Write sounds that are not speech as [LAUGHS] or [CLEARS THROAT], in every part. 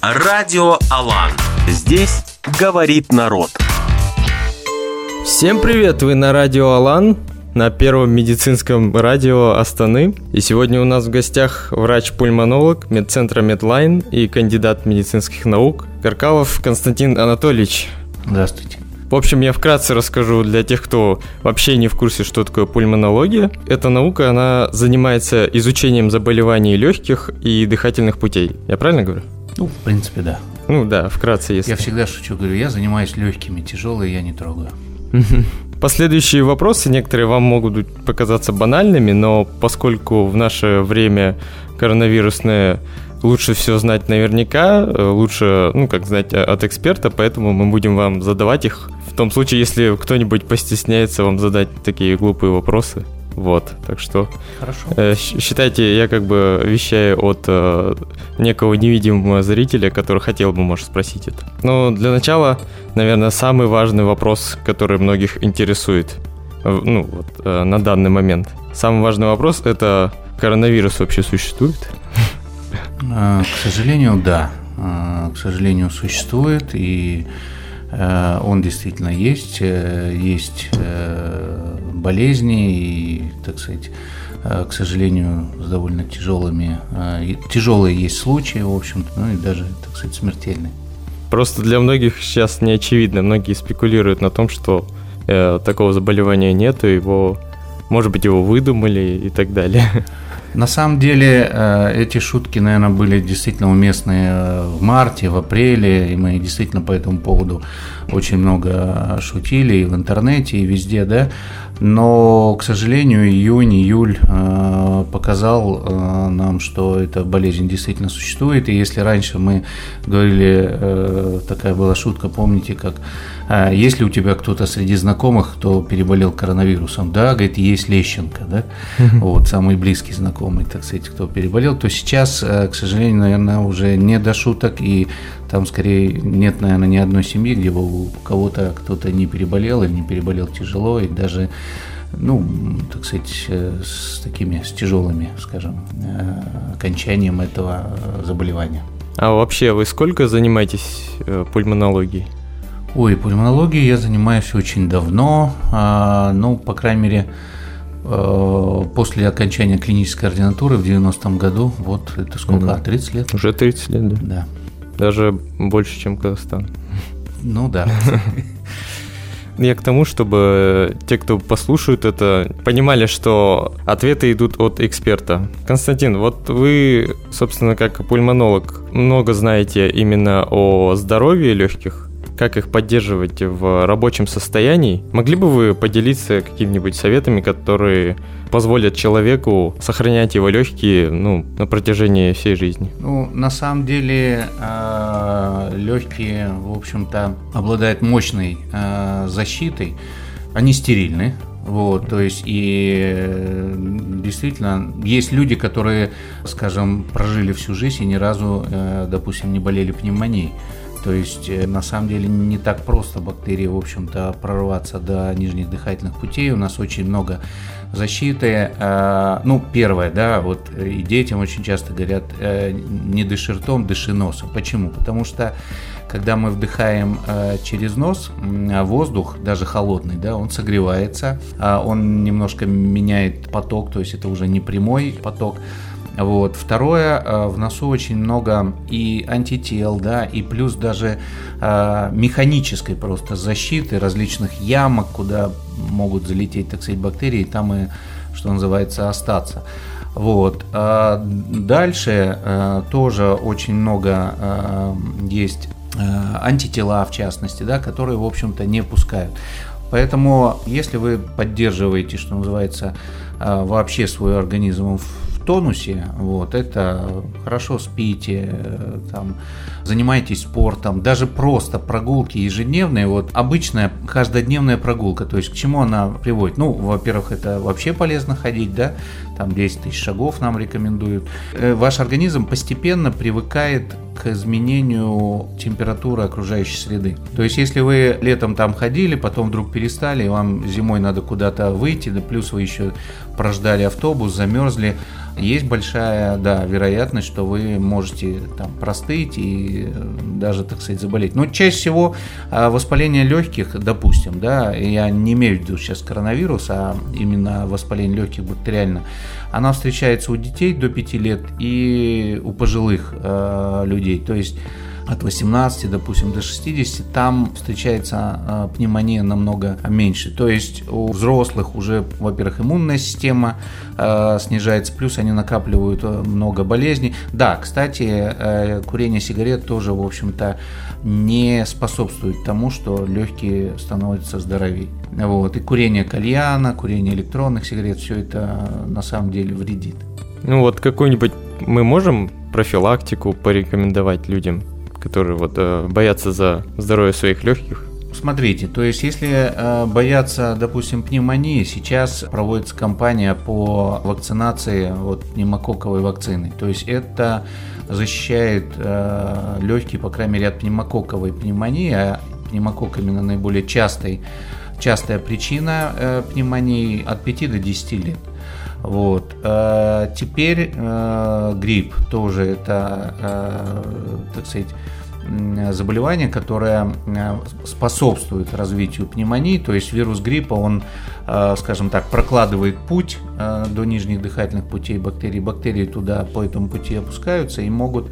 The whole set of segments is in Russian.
Радио Алан. Здесь говорит народ. Всем привет, вы на радио Алан, на первом медицинском радио Астаны. И сегодня у нас в гостях врач-пульмонолог медцентра Медлайн и кандидат медицинских наук Гаркалов Константин Анатольевич. Здравствуйте. В общем, я вкратце расскажу для тех, кто вообще не в курсе, что такое пульмонология. Эта наука, она занимается изучением заболеваний легких и дыхательных путей. Я правильно говорю? Ну, в принципе, да. Ну да, вкратце, если. Я всегда шучу, говорю, я занимаюсь легкими, тяжелые я не трогаю. [LAUGHS] Последующие вопросы некоторые вам могут показаться банальными, но поскольку в наше время коронавирусное лучше все знать наверняка, лучше, ну, как знать от эксперта, поэтому мы будем вам задавать их в том случае, если кто-нибудь постесняется вам задать такие глупые вопросы. Вот, так что Хорошо. Э, считайте, я как бы вещаю от э, некого невидимого зрителя, который хотел бы, может, спросить это. Но для начала, наверное, самый важный вопрос, который многих интересует, э, ну, вот, э, на данный момент. Самый важный вопрос – это коронавирус вообще существует? Э, к сожалению, да. Э, к сожалению, существует, и э, он действительно есть. Есть болезни и, так сказать, к сожалению, с довольно тяжелыми, тяжелые есть случаи, в общем-то, ну и даже, так сказать, смертельные. Просто для многих сейчас не очевидно. Многие спекулируют на том, что э, такого заболевания нет, и его, может быть, его выдумали и так далее. На самом деле эти шутки, наверное, были действительно уместны в марте, в апреле, и мы действительно по этому поводу очень много шутили и в интернете, и везде, да. Но, к сожалению, июнь, июль э, показал э, нам, что эта болезнь действительно существует. И если раньше мы говорили, э, такая была шутка, помните, как э, есть ли у тебя кто-то среди знакомых, кто переболел коронавирусом? Да, говорит, есть Лещенко, да, вот, самый близкий знакомый, так сказать, кто переболел, то сейчас, э, к сожалению, наверное, уже не до шуток, и там скорее нет, наверное, ни одной семьи, где бы у кого-то кто-то не переболел или не переболел тяжело, и даже ну, так сказать, э, с такими, с тяжелыми, скажем, э, окончанием этого заболевания. А вообще вы сколько занимаетесь э, пульмонологией? Ой, пульмонологией я занимаюсь очень давно, а, ну, по крайней мере, после окончания клинической ординатуры в 90-м году, вот это сколько, mm 30 лет? Уже 30 лет, да. Да. Даже больше, чем Казахстан. Ну да. [LAUGHS] Я к тому, чтобы те, кто послушают это, понимали, что ответы идут от эксперта. Константин, вот вы, собственно, как пульмонолог, много знаете именно о здоровье легких как их поддерживать в рабочем состоянии. Могли бы вы поделиться какими-нибудь советами, которые позволят человеку сохранять его легкие ну, на протяжении всей жизни? Ну, на самом деле э, легкие, в общем-то, обладают мощной э, защитой. Они стерильны, вот, то есть и э, действительно есть люди, которые, скажем, прожили всю жизнь и ни разу, допустим, не болели пневмонией. То есть, э, на самом деле, не так просто бактерии, в общем-то, прорваться до нижних дыхательных путей. У нас очень много защиты. Э, ну, первое, да, вот и детям очень часто говорят, э, не дыши ртом, дыши носом. Почему? Потому что когда мы вдыхаем через нос воздух, даже холодный, да, он согревается, он немножко меняет поток, то есть это уже не прямой поток, вот. Второе, э, в носу очень много и антител, да, и плюс даже э, механической просто защиты различных ямок, куда могут залететь, так сказать, бактерии, там и, что называется, остаться. Вот. А дальше э, тоже очень много есть антитела, в частности, да, которые, в общем-то, не пускают. Поэтому, если вы поддерживаете, что называется, вообще свой организм в тонусе, вот, это хорошо спите, там, занимайтесь спортом, даже просто прогулки ежедневные, вот, обычная каждодневная прогулка, то есть к чему она приводит? Ну, во-первых, это вообще полезно ходить, да, там 10 тысяч шагов нам рекомендуют. Э, ваш организм постепенно привыкает к изменению температуры окружающей среды. То есть, если вы летом там ходили, потом вдруг перестали, и вам зимой надо куда-то выйти, да плюс вы еще прождали автобус, замерзли, есть большая, да, вероятность, что вы можете там простыть и даже, так сказать, заболеть. Но чаще всего а, воспаление легких, допустим, да, я не имею в виду сейчас коронавирус, а именно воспаление легких бактериально, она встречается у детей до 5 лет и у пожилых э, людей. То есть от 18, допустим, до 60, там встречается э, пневмония намного меньше. То есть у взрослых уже, во-первых, иммунная система э, снижается, плюс они накапливают э, много болезней. Да, кстати, э, курение сигарет тоже, в общем-то, не способствует тому, что легкие становятся здоровее. Вот. И курение кальяна, курение электронных сигарет, все это на самом деле вредит. Ну вот какой-нибудь мы можем профилактику порекомендовать людям? Которые вот э, боятся за здоровье своих легких? Смотрите, то есть если э, бояться, допустим, пневмонии, сейчас проводится кампания по вакцинации вот, пневмококковой вакцины. То есть это защищает э, легкие, по крайней мере, от пневмококковой пневмонии, а пневмококк именно наиболее частый, частая причина э, пневмонии от 5 до 10 лет. Вот. Э, теперь э, грипп тоже это, э, так сказать, заболевание, которое способствует развитию пневмонии, то есть вирус гриппа, он, скажем так, прокладывает путь до нижних дыхательных путей бактерий, бактерии туда по этому пути опускаются и могут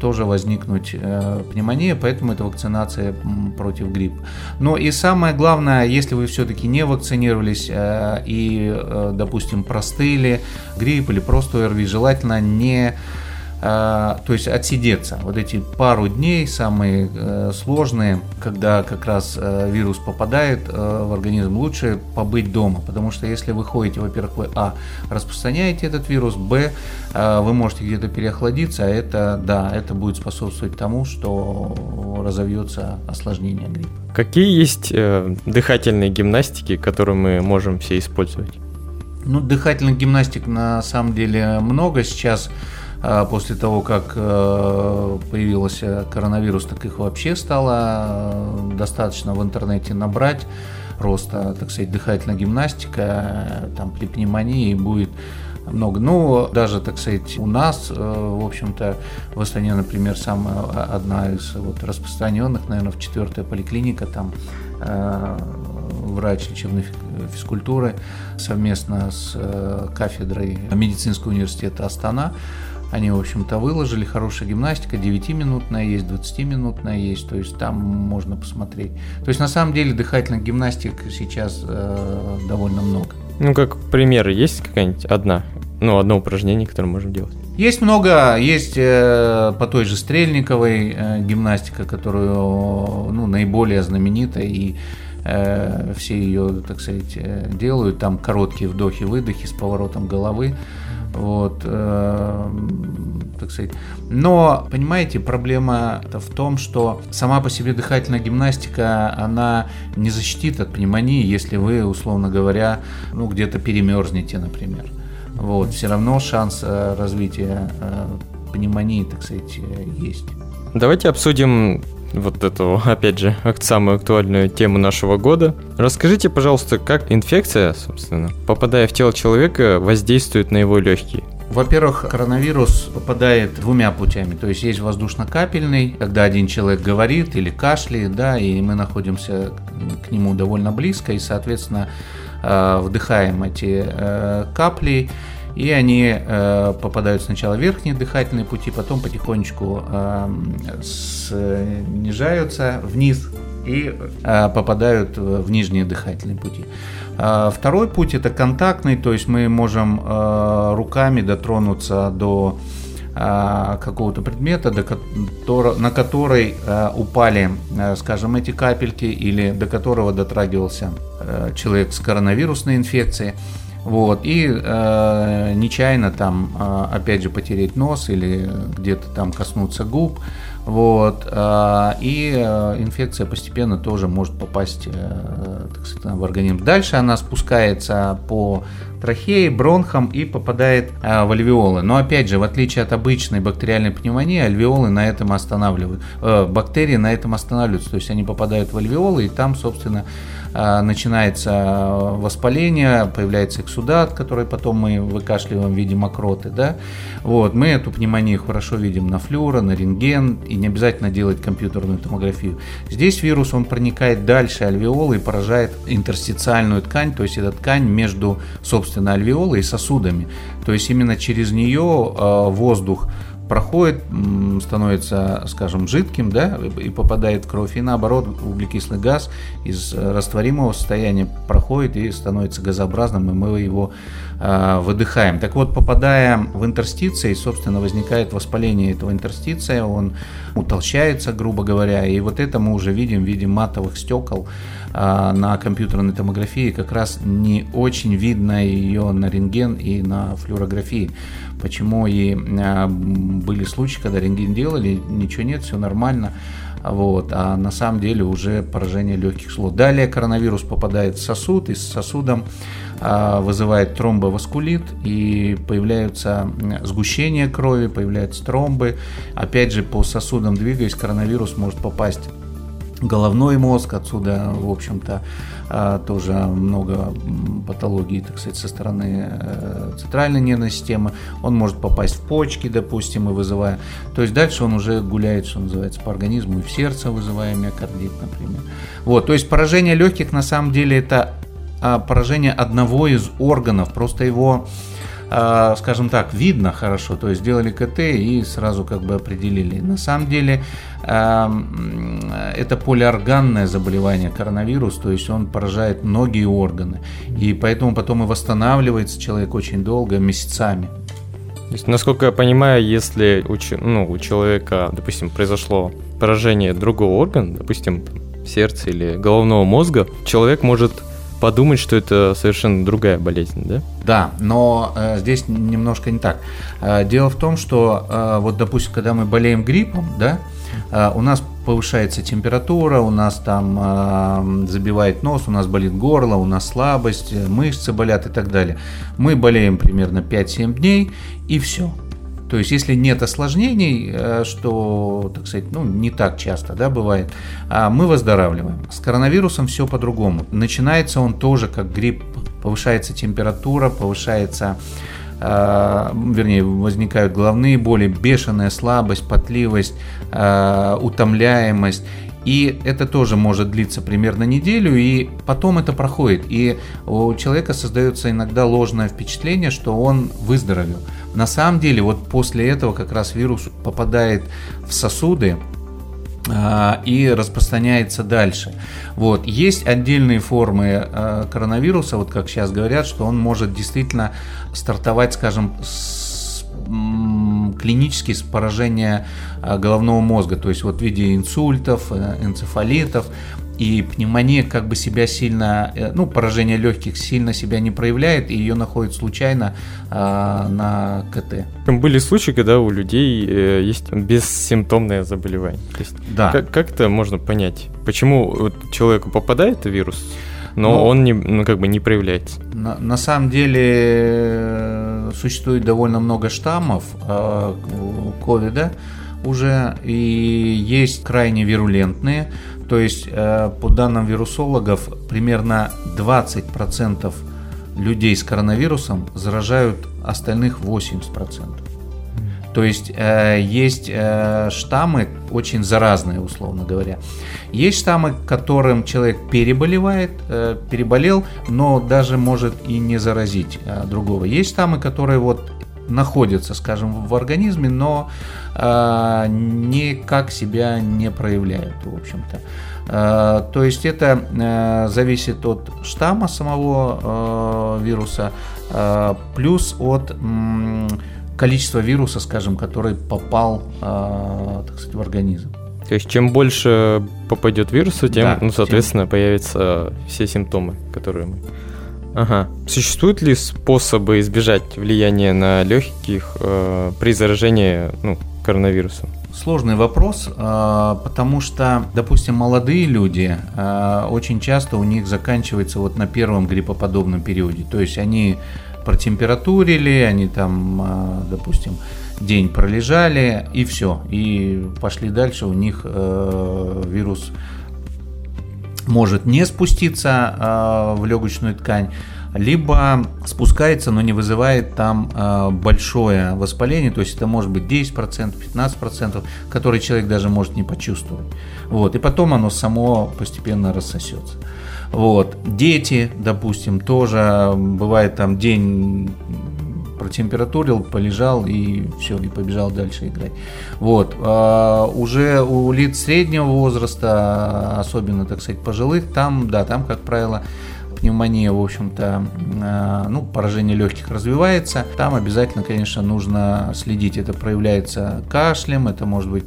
тоже возникнуть э, пневмония, поэтому это вакцинация против гриппа. Но и самое главное, если вы все-таки не вакцинировались э, и, э, допустим, простыли грипп или просто ОРВИ, желательно не то есть отсидеться. Вот эти пару дней самые э, сложные, когда как раз э, вирус попадает э, в организм, лучше побыть дома, потому что если вы ходите, во-первых, вы а распространяете этот вирус, б вы можете где-то переохладиться, а это да, это будет способствовать тому, что разовьется осложнение гриппа. Какие есть э, дыхательные гимнастики, которые мы можем все использовать? Ну, дыхательных гимнастик на самом деле много сейчас. А после того, как э, появился коронавирус, так их вообще стало э, достаточно в интернете набрать. Просто, так сказать, дыхательная гимнастика, э, там при пневмонии будет много. Ну, даже, так сказать, у нас, в общем-то, в Астане, например, самая одна из вот распространенных, наверное, в четвертая поликлиника, там врач лечебной физкультуры совместно с кафедрой медицинского университета Астана они, в общем-то, выложили. Хорошая гимнастика, 9-минутная есть, 20-минутная есть, то есть там можно посмотреть. То есть на самом деле дыхательных гимнастик сейчас э, довольно много. Ну, как примеры, есть какая-нибудь одна? Ну, одно упражнение, которое можем делать. Есть много, есть э, по той же Стрельниковой э, гимнастика, которую ну, наиболее знаменита и э, все ее, так сказать, э, делают. Там короткие вдохи-выдохи с поворотом головы. Вот, э, так сказать. Но, понимаете, проблема в том, что сама по себе дыхательная гимнастика, она не защитит от пневмонии, если вы, условно говоря, ну, где-то перемерзнете, например. Вот, все равно шанс э, развития э, пневмонии, так сказать, э, есть. Давайте обсудим вот эту, опять же, самую актуальную тему нашего года. Расскажите, пожалуйста, как инфекция, собственно, попадая в тело человека, воздействует на его легкие? Во-первых, коронавирус попадает двумя путями. То есть есть воздушно-капельный, когда один человек говорит или кашляет, да, и мы находимся к нему довольно близко, и, соответственно, э, вдыхаем эти э, капли, и они э, попадают сначала в верхние дыхательные пути, потом потихонечку э, снижаются вниз и э, попадают в нижние дыхательные пути. Э, второй путь это контактный, то есть мы можем э, руками дотронуться до э, какого-то предмета, до, на который э, упали, э, скажем, эти капельки, или до которого дотрагивался человек с коронавирусной инфекцией. Вот, и э, нечаянно там, э, опять же, потереть нос или где-то там коснуться губ. Вот, э, и э, инфекция постепенно тоже может попасть э, так сказать, в организм. Дальше она спускается по трахеи, бронхам и попадает э, в альвеолы. Но опять же, в отличие от обычной бактериальной пневмонии, альвеолы на этом останавливают. Э, бактерии на этом останавливаются. То есть они попадают в альвеолы и там, собственно, начинается воспаление, появляется эксудат, который потом мы выкашливаем в виде мокроты, да, вот, мы эту пневмонию хорошо видим на флюро, на рентген, и не обязательно делать компьютерную томографию. Здесь вирус, он проникает дальше альвеолы и поражает интерстициальную ткань, то есть это ткань между, собственно, альвеолой и сосудами, то есть именно через нее воздух проходит, становится, скажем, жидким, да, и попадает в кровь, и наоборот углекислый газ из растворимого состояния проходит и становится газообразным, и мы его э, выдыхаем. Так вот, попадая в интерстиции, собственно, возникает воспаление этого интерстиция, он утолщается, грубо говоря, и вот это мы уже видим в виде матовых стекол э, на компьютерной томографии, как раз не очень видно ее на рентген и на флюорографии. Почему и э, были случаи, когда рентген делали, ничего нет, все нормально. Вот, а на самом деле уже поражение легких слот. Далее коронавирус попадает в сосуд, и с сосудом а, вызывает тромбоваскулит, и появляются сгущения крови, появляются тромбы. Опять же, по сосудам двигаясь, коронавирус может попасть головной мозг, отсюда, в общем-то, тоже много патологий, так сказать, со стороны э, центральной нервной системы. Он может попасть в почки, допустим, и вызывая. То есть дальше он уже гуляет, что называется, по организму и в сердце, вызывая миокардит, например. Вот, то есть поражение легких на самом деле это а, поражение одного из органов, просто его а, скажем так, видно хорошо, то есть сделали КТ и сразу как бы определили. На самом деле это полиорганное заболевание коронавирус, то есть он поражает многие органы, и поэтому потом и восстанавливается человек очень долго, месяцами. То есть, насколько я понимаю, если у, ну, у человека, допустим, произошло поражение другого органа, допустим, сердца или головного мозга, человек может подумать, что это совершенно другая болезнь, да? Да, но э, здесь немножко не так. Э, дело в том, что э, вот, допустим, когда мы болеем гриппом, да, э, у нас повышается температура, у нас там э, забивает нос, у нас болит горло, у нас слабость, мышцы болят и так далее. Мы болеем примерно 5-7 дней и все. То есть, если нет осложнений, э, что, так сказать, ну, не так часто, да, бывает, а мы выздоравливаем. С коронавирусом все по-другому. Начинается он тоже как грипп, повышается температура, повышается э, вернее, возникают головные боли, бешеная слабость, потливость, э, утомляемость. И это тоже может длиться примерно неделю, и потом это проходит. И у человека создается иногда ложное впечатление, что он выздоровел. На самом деле, вот после этого как раз вирус попадает в сосуды, а, и распространяется дальше. Вот. Есть отдельные формы а, коронавируса, вот как сейчас говорят, что он может действительно стартовать, скажем, с клинически с поражения а, головного мозга, то есть вот в виде инсультов, э, энцефалитов, и пневмония как бы себя сильно, э, ну, поражение легких сильно себя не проявляет, и ее находят случайно э, на КТ. Были случаи, когда у людей э, есть бессимптомное заболевание. То есть, да. Как, как это можно понять? Почему вот человеку попадает вирус, но ну, он не, ну, как бы не проявляется? На, на самом деле э, существует довольно много штаммов э, ковида уже, и есть крайне вирулентные, то есть, э, по данным вирусологов, примерно 20% людей с коронавирусом заражают остальных 80%. То есть э, есть э, штаммы очень заразные, условно говоря. Есть штаммы, которым человек переболевает, переболел, но даже может и не заразить другого. Есть штаммы, которые вот находятся, скажем, в организме, но э, никак себя не проявляют, в общем-то. Э, то есть это э, зависит от штамма самого э, вируса, э, плюс от э, количества вируса, скажем, который попал, э, так сказать, в организм. То есть чем больше попадет вируса, тем, да, ну, соответственно, тем... появятся все симптомы, которые мы Ага. Существуют ли способы избежать влияния на легких э, при заражении ну, коронавирусом? Сложный вопрос, э, потому что, допустим, молодые люди, э, очень часто у них заканчивается вот на первом гриппоподобном периоде. То есть они протемпературили, они там, э, допустим, день пролежали и все, и пошли дальше, у них вирус может не спуститься в легочную ткань, либо спускается, но не вызывает там э, большое воспаление, то есть это может быть 10%, 15%, который человек даже может не почувствовать. Вот, и потом оно само постепенно рассосется. Вот. Дети, допустим, тоже бывает там день протемпературил, полежал и все, и побежал дальше играть. Вот. А, уже у лиц среднего возраста, особенно, так сказать, пожилых, там, да, там, как правило, пневмония, в общем-то, э, ну, поражение легких развивается, там обязательно, конечно, нужно следить. Это проявляется кашлем, это может быть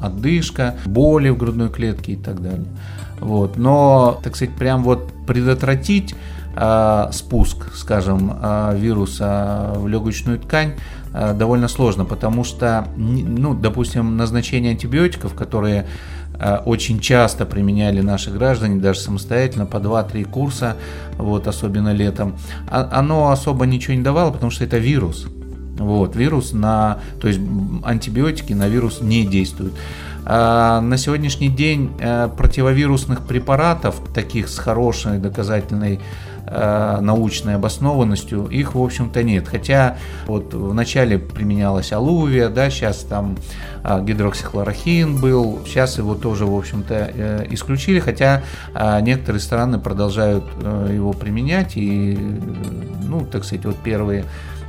отдышка, боли в грудной клетке и так далее. Вот. Но, так сказать, прям вот предотвратить э, спуск, скажем, э, вируса в легочную ткань э, довольно сложно, потому что, ну, допустим, назначение антибиотиков, которые очень часто применяли наши граждане, даже самостоятельно, по 2-3 курса, вот, особенно летом. Оно особо ничего не давало, потому что это вирус. Вот, вирус на, то есть антибиотики на вирус не действуют. А на сегодняшний день э, противовирусных препаратов, таких с хорошей доказательной Э, научной обоснованностью, их, в общем-то, нет. Хотя вот в начале применялась алувия, да, сейчас там э, гидроксихлорохин был, сейчас его тоже, в общем-то, исключили, хотя некоторые страны продолжают его применять, и, ну, так сказать, вот первые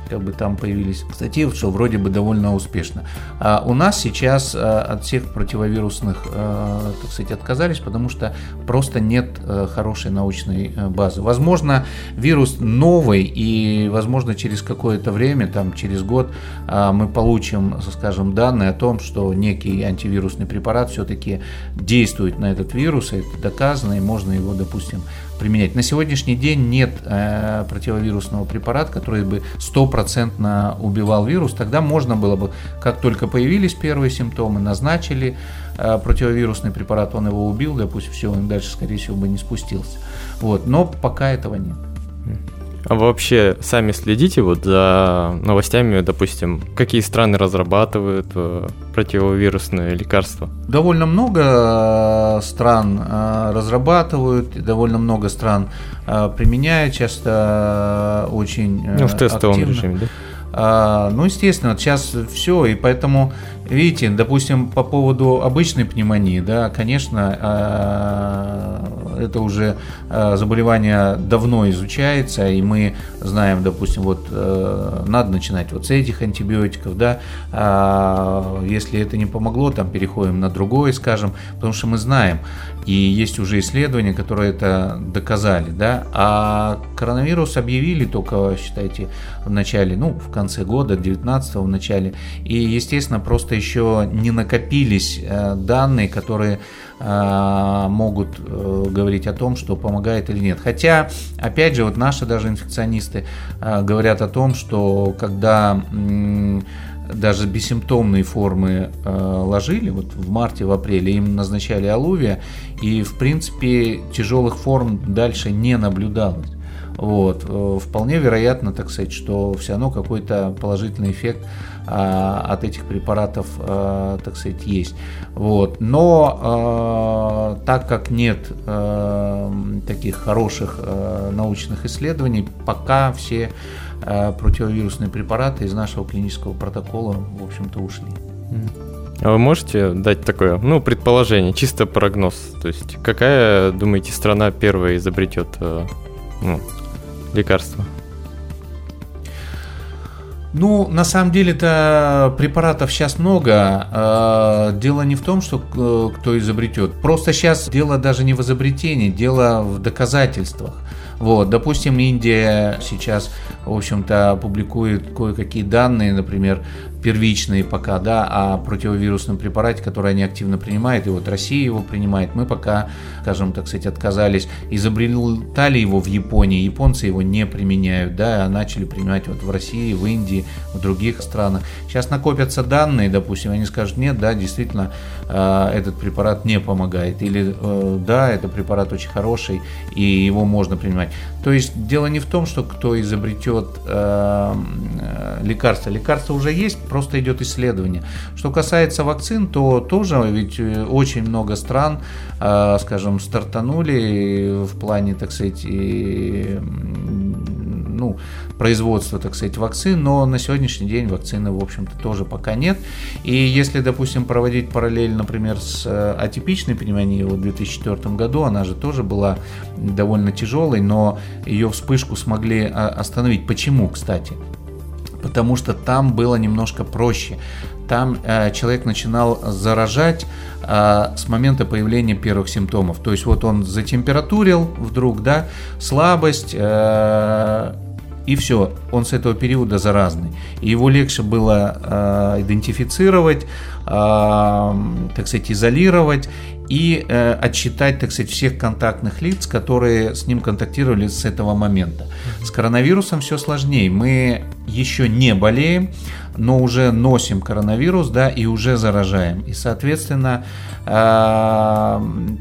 как бы там появились статьи, что вроде бы довольно успешно. А у нас сейчас а, от всех противовирусных, а, так сказать, отказались, потому что просто нет а, хорошей научной базы. Возможно, вирус новый, и, возможно, через какое-то время, там, через год, мы получим, скажем, данные о том, что некий антивирусный препарат все-таки действует на этот вирус, это доказано, и можно его, допустим, применять. На сегодняшний день нет э, противовирусного препарата, который бы стопроцентно убивал вирус. Тогда можно было бы, как только появились первые симптомы, назначили э, противовирусный препарат, он его убил, допустим, все, он дальше, скорее всего, бы не спустился. Вот. Но пока этого нет. А вообще сами следите вот за новостями, допустим, какие страны разрабатывают э, противовирусные лекарства? Довольно много э, стран э, разрабатывают, довольно много стран применяют, часто очень Ну, в тестовом активно. режиме, да? А, ну, естественно, сейчас все, и поэтому, видите, допустим, по поводу обычной пневмонии, да, конечно, а, это уже а, заболевание давно изучается, и мы знаем, допустим, вот э, надо начинать вот с этих антибиотиков, да, если это не помогло, там переходим на другой, скажем, потому что мы знаем, и есть уже исследования, которые это доказали, да, а коронавирус объявили только, считайте, в начале, ну, в конце года, 19 в начале, и, естественно, просто еще не накопились э, данные, которые э, могут э, говорить о том, что помогает или нет. Хотя, опять же, вот наши даже инфекционисты говорят о том, что когда даже бессимптомные формы э, ложили, вот в марте, в апреле им назначали алувия, и в принципе тяжелых форм дальше не наблюдалось. Вот. Э, вполне вероятно, так сказать, что все равно какой-то положительный эффект а, от этих препаратов, а, так сказать, есть. Вот. Но а, так как нет а, таких хороших а, научных исследований, пока все противовирусные препараты из нашего клинического протокола, в общем-то, ушли. А вы можете дать такое, ну, предположение, чисто прогноз? То есть, какая, думаете, страна первая изобретет э, ну, лекарство? Ну, на самом деле-то препаратов сейчас много. А, дело не в том, что э, кто изобретет. Просто сейчас дело даже не в изобретении, дело в доказательствах. Вот, допустим, Индия сейчас, в общем-то, публикует кое-какие данные, например, первичные пока, да, о противовирусном препарате, который они активно принимают, и вот Россия его принимает, мы пока, скажем, так сказать, отказались, изобретали его в Японии, японцы его не применяют, да, а начали принимать вот в России, в Индии, в других странах. Сейчас накопятся данные, допустим, они скажут, нет, да, действительно, э, этот препарат не помогает, или э, да, это препарат очень хороший, и его можно принимать. То есть дело не в том, что кто изобретет э, лекарство, лекарство уже есть, просто идет исследование. Что касается вакцин, то тоже ведь э, очень много стран, э, скажем, стартанули в плане, так сказать, и, ну, производства, так сказать, вакцин, но на сегодняшний день вакцины, в общем-то, тоже пока нет. И если, допустим, проводить параллель, например, с э, атипичной пневмонией в 2004 году, она же тоже была довольно тяжелой, но ее вспышку смогли а, остановить. Почему, кстати? потому что там было немножко проще. Там э, человек начинал заражать э, с момента появления первых симптомов. То есть вот он затемпературил вдруг, да, слабость, э, и все, он с этого периода заразный. И его легче было э, идентифицировать, э, так сказать, изолировать и э, отсчитать, так сказать, всех контактных лиц, которые с ним контактировали с этого момента. С коронавирусом все сложнее. Мы еще не болеем, но уже носим коронавирус, да, и уже заражаем. И, соответственно, э,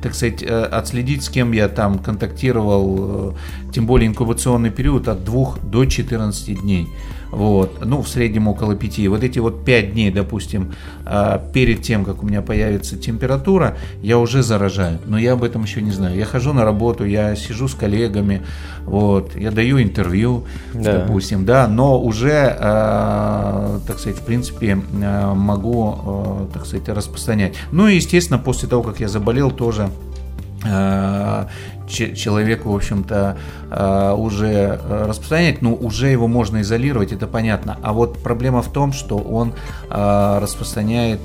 так сказать, э, отследить, с кем я там контактировал, э, тем более инкубационный период от 2 до 14 дней вот, ну, в среднем около 5. Вот эти вот 5 дней, допустим, а, перед тем, как у меня появится температура, я уже заражаю, но я об этом еще не знаю. Я хожу на работу, я сижу с коллегами, вот, я даю интервью, да. допустим, да, но уже, а, так сказать, в принципе, а, могу, так сказать, распространять. Ну и, естественно, после того, как я заболел, тоже человеку, в общем-то, э, уже э, распространять, но уже его можно изолировать, это понятно. А вот проблема в том, что он э, распространяет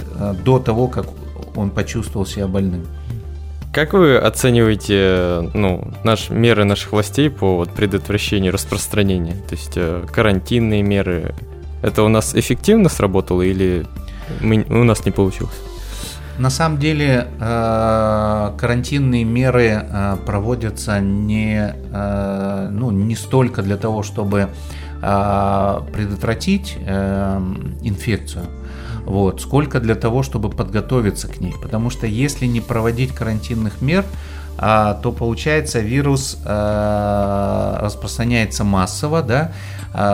до того, как он почувствовал себя больным. Как вы оцениваете ну, наш, меры наших властей по вот, предотвращению распространения? То есть карантинные меры, это у нас эффективно сработало или мы, у нас не получилось? На самом деле э, карантинные меры э, проводятся не, э, ну, не столько для того, чтобы предотвратить инфекцию, вот, сколько для того, чтобы подготовиться к ней. Потому что если не проводить карантинных мер, то получается вирус распространяется массово, да,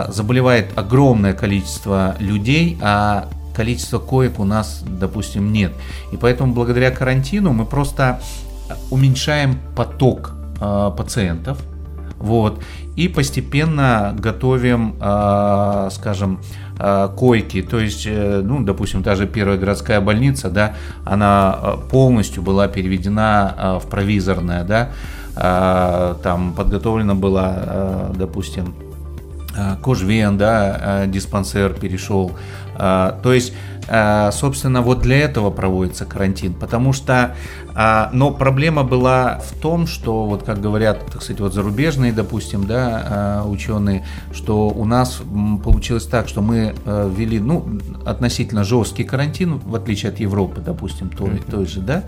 заболевает огромное количество людей, а количества коек у нас, допустим, нет. И поэтому благодаря карантину мы просто уменьшаем поток э, пациентов, вот, и постепенно готовим, э, скажем, э, койки, то есть, э, ну, допустим, та же первая городская больница, да, она полностью была переведена э, в провизорное, да, э, там подготовлена была, э, допустим, Кожвен, да, диспансер перешел то есть, а, собственно, вот для этого проводится карантин, потому что, а, но проблема была в том, что, вот как говорят, так сказать, вот зарубежные, допустим, да, ученые, что у нас получилось так, что мы ввели, ну, относительно жесткий карантин, в отличие от Европы, допустим, той, той же, да,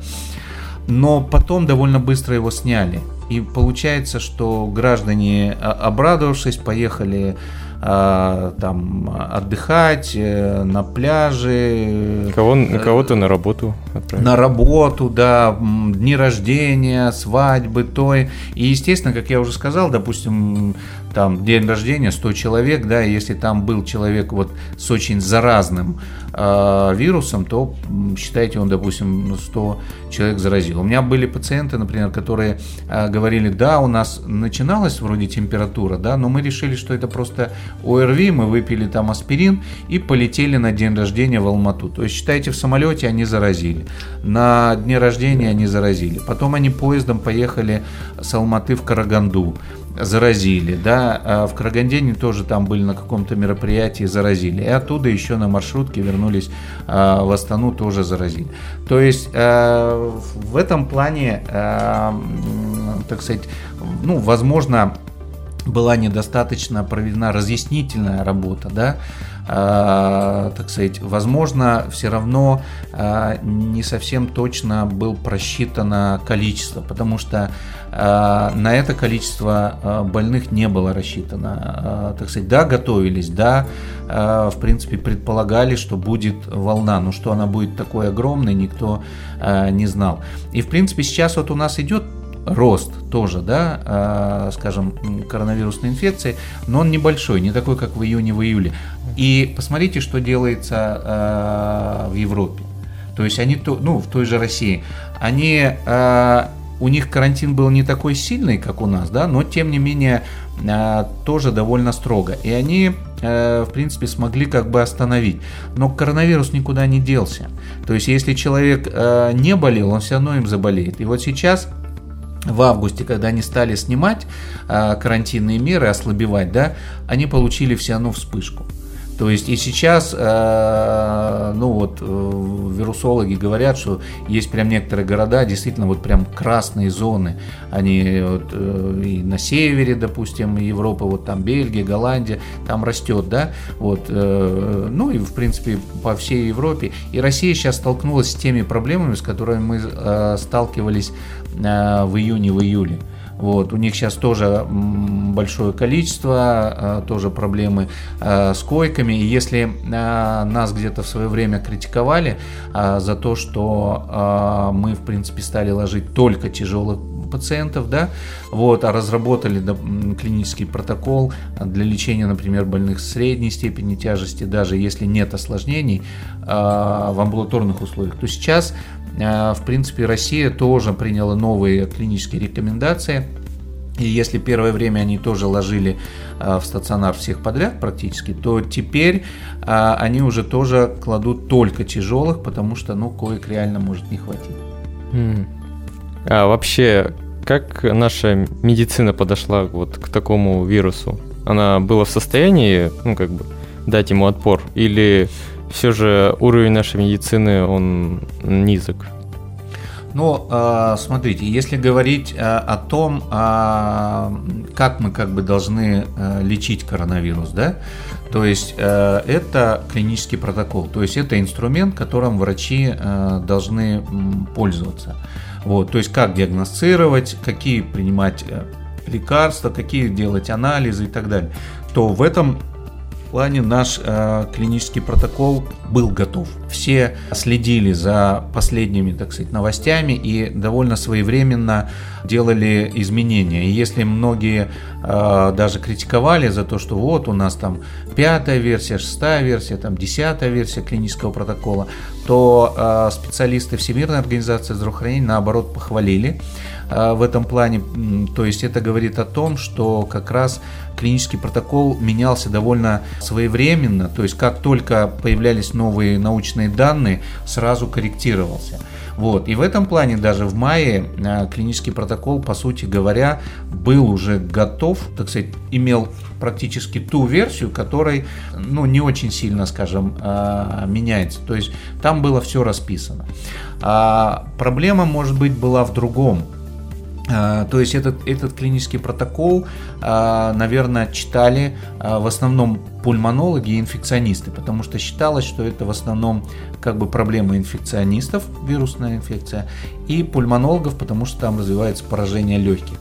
но потом довольно быстро его сняли. И получается, что граждане, обрадовавшись, поехали а, там отдыхать э, на пляже. Кого, кого-то на работу отправить. На работу, да, дни рождения, свадьбы, той. И, естественно, как я уже сказал, допустим, там день рождения 100 человек, да, и если там был человек вот с очень заразным э, вирусом, то считайте, он, допустим, 100 человек заразил. У меня были пациенты, например, которые э, говорили, да, у нас начиналась вроде температура, да, но мы решили, что это просто ОРВИ, мы выпили там аспирин и полетели на день рождения в Алмату. То есть, считайте, в самолете они заразили, на дне рождения они заразили. Потом они поездом поехали с Алматы в Караганду заразили, да, а в Карагандине тоже там были на каком-то мероприятии, заразили, и оттуда еще на маршрутке вернулись а, в Астану, тоже заразили. То есть а, в этом плане, а, так сказать, ну, возможно, была недостаточно проведена разъяснительная работа, да, э, так сказать, возможно, все равно э, не совсем точно был просчитано количество, потому что на это количество э, больных не было рассчитано. Э, так сказать, да, готовились, да, в принципе, предполагали, что будет волна, но что она будет такой огромной, никто не знал. И, в принципе, сейчас вот у нас идет рост тоже, да, скажем, коронавирусной инфекции, но он небольшой, не такой, как в июне, в июле. И посмотрите, что делается в Европе. То есть они, ну, в той же России, они, у них карантин был не такой сильный, как у нас, да, но тем не менее э, тоже довольно строго. И они, э, в принципе, смогли как бы остановить. Но коронавирус никуда не делся. То есть если человек э, не болел, он все равно им заболеет. И вот сейчас в августе, когда они стали снимать э, карантинные меры, ослабевать, да, они получили все равно вспышку. То есть и сейчас, э, ну вот, э, вирусологи говорят, что есть прям некоторые города, действительно вот прям красные зоны. Они вот, э, и на севере, допустим, Европы, вот там Бельгия, Голландия, там растет, да, вот, ну и в принципе по всей Европе. И Россия сейчас столкнулась с теми проблемами, с которыми мы сталкивались в июне, в июле. Вот, у них сейчас тоже большое количество, а, тоже проблемы а, с койками. И если а, нас где-то в свое время критиковали за то, что мы, в принципе, стали ложить только тяжелых пациентов, да, вот, а разработали клинический протокол для лечения, например, больных средней степени тяжести, даже если нет осложнений э, в амбулаторных условиях, то сейчас а, в принципе, Россия тоже приняла новые клинические рекомендации. И если первое время они тоже ложили а, в стационар всех подряд практически, то теперь а, они уже тоже кладут только тяжелых, потому что, ну, коек реально может не хватить. А вообще, как наша медицина подошла вот к такому вирусу? Она была в состоянии, ну, как бы, дать ему отпор? Или все же уровень нашей медицины, он низок. Ну, а, смотрите, если говорить а, о том, а, как мы как бы должны лечить коронавирус, да, то есть это клинический протокол, то есть это инструмент, которым врачи должны пользоваться. Вот, то есть как диагностировать, какие принимать э, лекарства, какие делать анализы и так далее. То в этом плане наш э, клинический протокол был готов. Все следили за последними, так сказать, новостями и довольно своевременно делали изменения. И если многие э, даже критиковали за то, что вот у нас там пятая версия, шестая версия, там десятая версия клинического протокола, то э, специалисты Всемирной организации здравоохранения наоборот похвалили в этом плане. То есть это говорит о том, что как раз клинический протокол менялся довольно своевременно, то есть как только появлялись новые научные данные, сразу корректировался. Вот. И в этом плане даже в мае э, клинический протокол, по сути говоря, был уже готов, так сказать, имел практически ту версию, которой ну, не очень сильно, скажем, э, меняется. То есть там было все расписано. А проблема, может быть, была в другом. А, то есть этот, этот клинический протокол, а, наверное, читали а, в основном пульмонологи и инфекционисты, потому что считалось, что это в основном как бы проблема инфекционистов, вирусная инфекция, и пульмонологов, потому что там развивается поражение легких.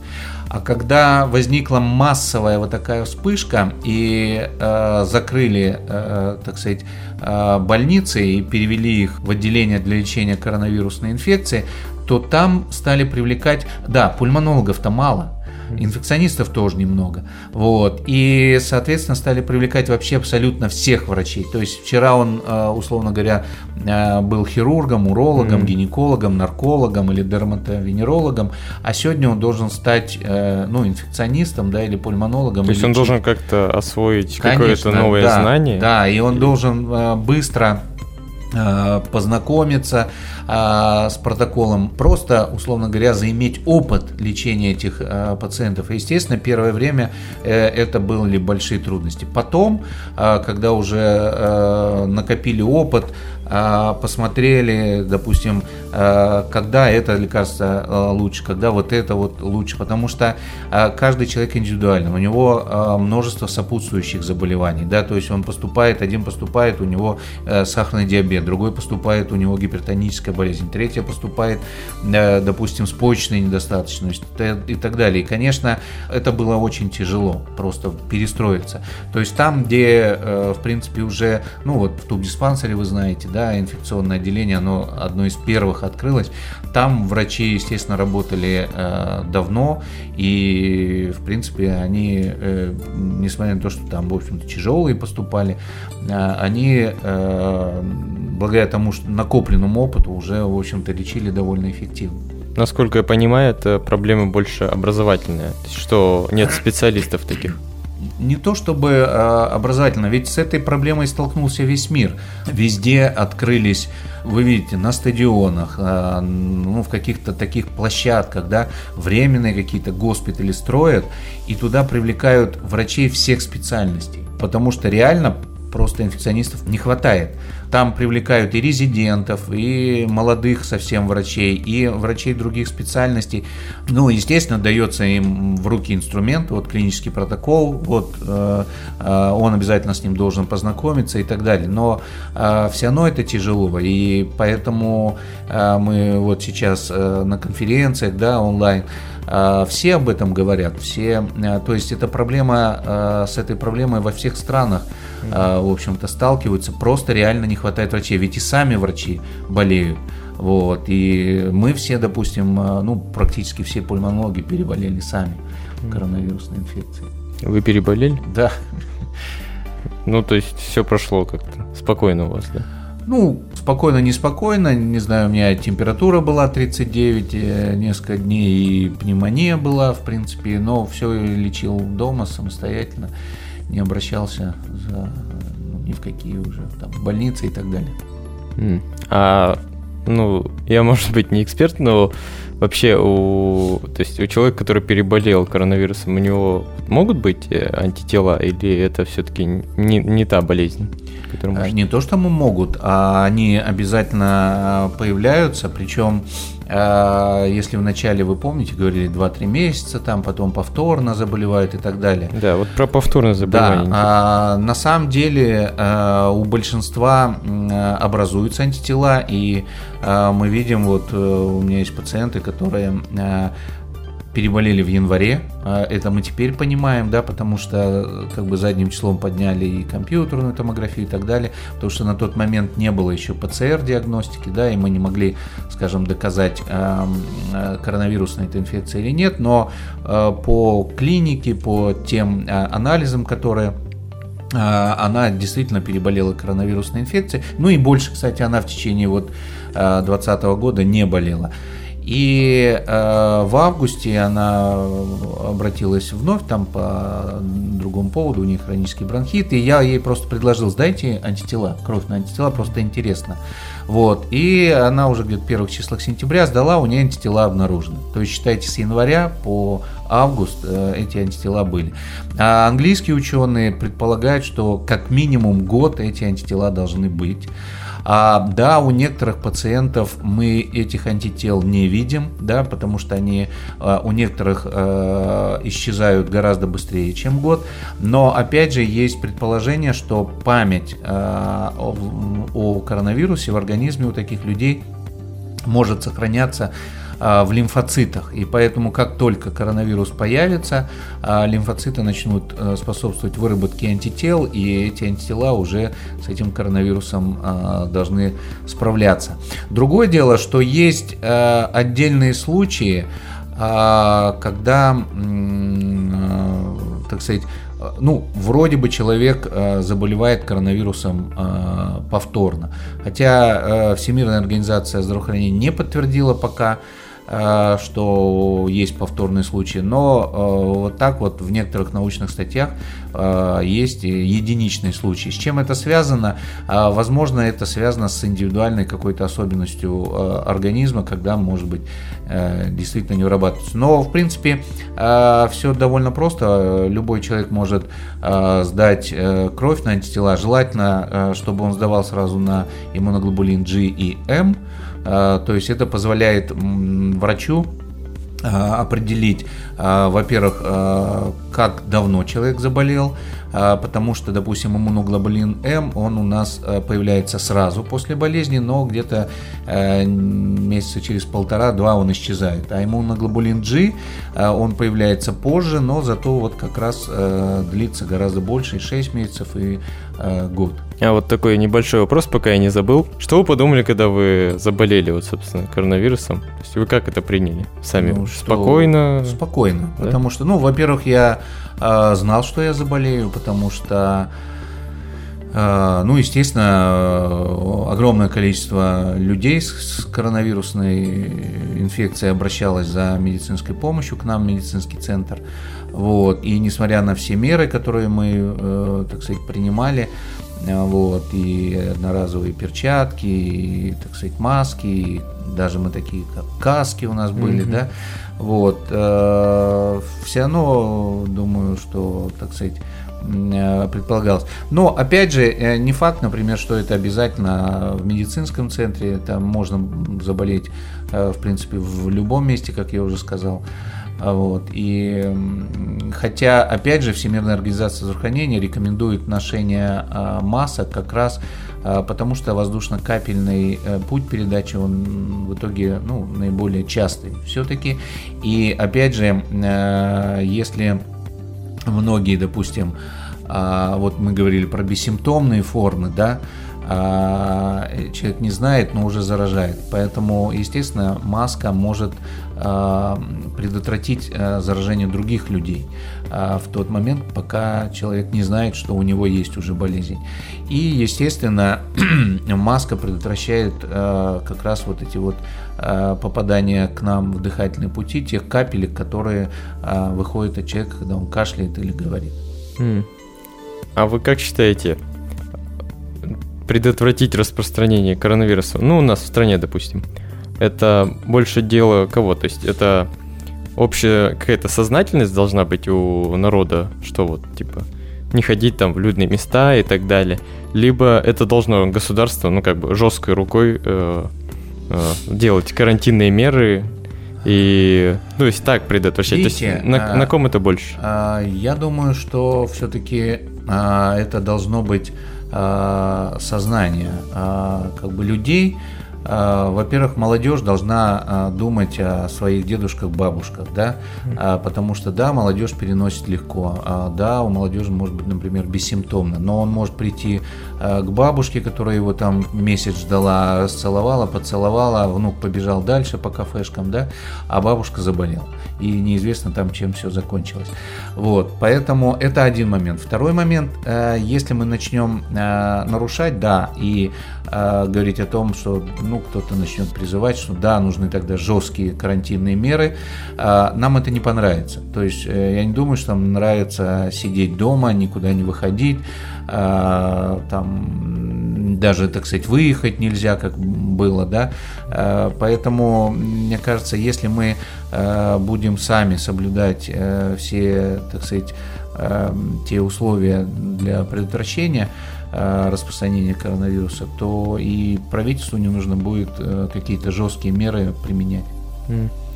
А когда возникла массовая вот такая вспышка и э, закрыли, э, так сказать, э, больницы и перевели их в отделение для лечения коронавирусной инфекции, то там стали привлекать, да, пульмонологов-то мало, инфекционистов тоже немного. Вот. И, соответственно, стали привлекать вообще абсолютно всех врачей. То есть вчера он, э, условно говоря, э, был хирургом, урологом, mm-hmm. гинекологом, наркологом или дерматовенерологом, а сегодня он должен стать э, ну, инфекционистом да, или пульмонологом. То есть он должен как-то освоить какое-то новое да, знание? Да, и он должен быстро познакомиться, а, с протоколом, просто, условно говоря, заиметь опыт лечения этих а, пациентов. И, естественно, первое время э, это были большие трудности. Потом, когда уже накопили опыт, посмотрели, допустим, когда это лекарство лучше, когда вот это вот лучше, потому что каждый человек индивидуальный, у него множество сопутствующих заболеваний, да, то есть он поступает, один поступает, у него сахарный диабет, другой поступает, у него гипертоническая болезнь, третья поступает, допустим, с почечной недостаточностью и так далее. И, конечно, это было очень тяжело просто перестроиться. То есть там, где, в принципе, уже, ну вот в тубдиспансере вы знаете, да, да, инфекционное отделение, оно одно из первых открылось. Там врачи, естественно, работали э, давно, и, в принципе, они, э, несмотря на то, что там, в общем-то, тяжелые поступали, э, они, э, благодаря тому, что накопленному опыту, уже, в общем-то, лечили довольно эффективно. Насколько я понимаю, это проблемы больше образовательные, что нет специалистов таких не то чтобы э, образовательно, ведь с этой проблемой столкнулся весь мир. Везде открылись, вы видите, на стадионах, э, ну, в каких-то таких площадках, да, временные какие-то госпитали строят, и туда привлекают врачей всех специальностей. Потому что реально просто инфекционистов не хватает. Там привлекают и резидентов, и молодых совсем врачей, и врачей других специальностей. Ну, естественно, дается им в руки инструмент, вот клинический протокол, вот э, э, он обязательно с ним должен познакомиться и так далее. Но э, все равно это тяжело, и поэтому мы вот сейчас на конференциях, да, онлайн, все об этом говорят, все, э, то есть это проблема, э, с этой проблемой во всех странах в общем-то, сталкиваются, просто реально не хватает врачей, ведь и сами врачи болеют. Вот, и мы все, допустим, ну, практически все пульмонологи переболели сами коронавирусной инфекцией. Вы переболели? Да. Ну, то есть все прошло как-то спокойно у вас, да? Ну, спокойно, неспокойно, не знаю, у меня температура была 39 э, несколько дней, и пневмония была, в принципе, но все лечил дома самостоятельно не обращался за, ну, ни в какие уже там больницы и так далее. А ну, я, может быть, не эксперт, но вообще у, то есть у человека, который переболел коронавирусом, у него могут быть э, антитела или это все-таки не, не та болезнь? Может... Не то, что мы могут, а они обязательно появляются, причем если вначале, вы помните, говорили 2-3 месяца, там потом повторно заболевают и так далее. Да, вот про повторное заболевание. Да, а, на самом деле а, у большинства образуются антитела, и а, мы видим, вот э, у меня есть пациенты, которые а, переболели в январе. А, это мы теперь понимаем, да, потому что как бы задним числом подняли и компьютерную томографию и так далее, потому что на тот момент не было еще ПЦР-диагностики, да, и мы не могли, скажем, доказать, э, коронавирусная это инфекция или нет, но э, по клинике, по тем э, анализам, которые она действительно переболела коронавирусной инфекцией. Ну и больше, кстати, она в течение вот 2020 года не болела. И э, в августе она обратилась вновь там по другому поводу, у нее хронический бронхит, и я ей просто предложил, сдайте антитела, кровь на антитела, просто интересно. Вот, и она уже где-то первых числах сентября сдала, у нее антитела обнаружены. То есть, считайте, с января по август э, эти антитела были. А английские ученые предполагают, что как минимум год эти антитела должны быть. А, да, у некоторых пациентов мы этих антител не видим, да, потому что они а, у некоторых а, исчезают гораздо быстрее, чем год. Но опять же есть предположение, что память а, о, о коронавирусе в организме у таких людей может сохраняться в лимфоцитах. И поэтому, как только коронавирус появится, а, лимфоциты начнут э, способствовать выработке антител, и эти антитела уже с этим коронавирусом а, должны справляться. Другое дело, что есть отдельные случаи, когда, так сказать, ну, вроде бы человек заболевает коронавирусом повторно. Хотя Всемирная организация здравоохранения не подтвердила пока что есть повторные случаи, но э, вот так вот в некоторых научных статьях э, есть единичные случаи. С чем это связано? Возможно, это связано с индивидуальной какой-то особенностью организма, когда, может быть, действительно не вырабатывается. Но, в принципе, все довольно просто. Любой человек может сдать кровь на антитела. Желательно, чтобы он сдавал сразу на иммуноглобулин G и M, то есть это позволяет врачу а, определить, а, во-первых, как давно человек заболел, а, потому что, допустим, иммуноглобулин М, он у нас появляется сразу после болезни, но где-то месяца через полтора-два он исчезает. А иммуноглобулин G, он появляется позже, но зато вот как раз длится гораздо больше, 6 месяцев и год. А вот такой небольшой вопрос, пока я не забыл. Что вы подумали, когда вы заболели, вот, собственно, коронавирусом? То есть вы как это приняли? Сами ну, спокойно? Спокойно, да? потому что, ну, во-первых, я э, знал, что я заболею, потому что э, ну, естественно, огромное количество людей с коронавирусной инфекцией обращалось за медицинской помощью к нам в медицинский центр. Вот. И несмотря на все меры, которые мы, э, так сказать, принимали, Э, вот, и одноразовые перчатки, и, так сказать, маски, и даже мы такие, как каски у нас были, mm-hmm. да, вот, э, все равно, думаю, что, так сказать, э, предполагалось. Но, опять же, не факт, например, что это обязательно в медицинском центре, там можно заболеть, в принципе, в любом месте, как я уже сказал. Вот. И хотя, опять же, Всемирная организация здравоохранения рекомендует ношение а, масок как раз а, потому, что воздушно-капельный э, путь передачи, он в итоге ну, наиболее частый все-таки. И опять же, э, если многие, допустим, а, вот мы говорили про бессимптомные формы, да, человек не знает, но уже заражает. Поэтому, естественно, маска может Э, предотвратить э, заражение других людей э, в тот момент, пока человек не знает, что у него есть уже болезнь. И, естественно, [CLEARS THROAT] маска предотвращает как раз вот эти вот попадания к нам в дыхательные пути, тех капелек, которые выходят от человека, когда он кашляет или говорит. А вы как считаете, предотвратить распространение коронавируса, ну, у нас в стране, допустим, это больше дело кого? То есть это общая какая-то сознательность должна быть у народа, что вот, типа, не ходить там в людные места и так далее. Либо это должно государство, ну, как бы, жесткой рукой э, э, делать карантинные меры и, ну, есть так предотвращать. Видите, То есть, на, а, на ком это больше? А, я думаю, что все-таки а, это должно быть а, сознание а, как бы людей, во-первых, молодежь должна а, думать о своих дедушках, бабушках, да, а, потому что, да, молодежь переносит легко, да, у молодежи может быть, например, бессимптомно, но он может прийти к бабушке, которая его там месяц ждала, расцеловала, поцеловала, внук побежал дальше по кафешкам, да, а бабушка заболела, и неизвестно там, чем все закончилось. Вот, поэтому это один момент. Второй момент, если мы начнем нарушать, да, и говорить о том, что ну, кто-то начнет призывать, что да, нужны тогда жесткие карантинные меры, а, нам это не понравится. То есть э, я не думаю, что нам нравится сидеть дома, никуда не выходить, а, там даже, так сказать, выехать нельзя, как было, да, а, поэтому, мне кажется, если мы будем сами соблюдать э, все, так сказать, те условия для предотвращения, распространения коронавируса, то и правительству не нужно будет э, какие-то жесткие меры применять.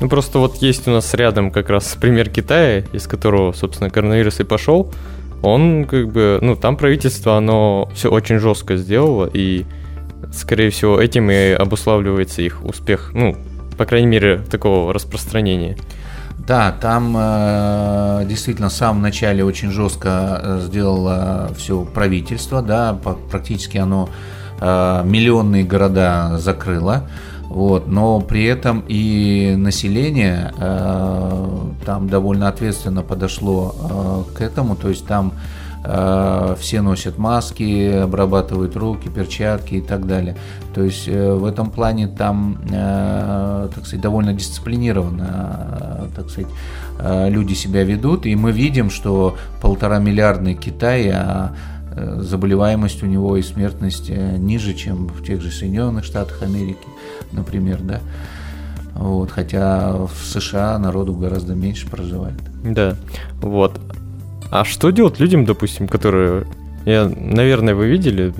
Ну просто вот есть у нас рядом как раз пример Китая, из которого, собственно, коронавирус и пошел. Он как бы, ну там правительство, оно все очень жестко сделало, и, скорее всего, этим и обуславливается их успех, ну, по крайней мере, такого распространения. Да, там э, действительно в самом начале очень жестко э, сделало все правительство, да, практически оно э, миллионные города закрыло. Вот, но при этом и население э, там довольно ответственно подошло э, к этому, то есть там все носят маски, обрабатывают руки, перчатки и так далее. То есть э, в этом плане там, э, так сказать, довольно дисциплинированно, так сказать, люди себя ведут, и мы видим, что полтора миллиардный Китай, а заболеваемость у него и смертность ниже, чем в тех же Соединенных Штатах Америки, например, да. Вот, хотя в США народу гораздо меньше проживает. Да, вот. А что делать людям, допустим, которые... Я, наверное, вы видели,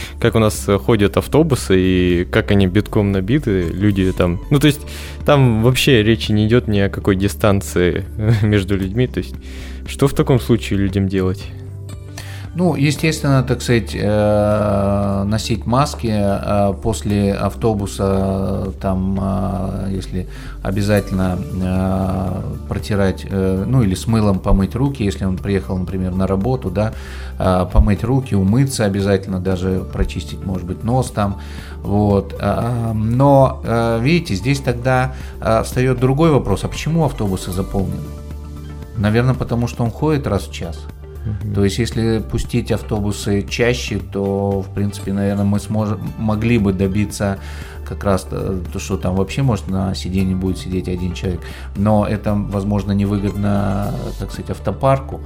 [LAUGHS] как у нас ходят автобусы и как они битком набиты, люди там... Ну, то есть там вообще речи не идет ни о какой дистанции [LAUGHS] между людьми. То есть что в таком случае людям делать? Ну, естественно, так сказать, э, носить маски э, после автобуса, там, э, если обязательно протирать, ну, или с мылом помыть руки, если он приехал, например, на работу, да, помыть руки, умыться обязательно, даже прочистить, может быть, нос там, вот. Но, видите, здесь тогда встает другой вопрос, а почему автобусы заполнены? Наверное, потому что он ходит раз в час. То есть, если пустить автобусы чаще, то, в принципе, наверное, мы сможем, могли бы добиться как раз то, что там вообще может на сиденье будет сидеть один человек. Но это, возможно, невыгодно, так сказать, автопарку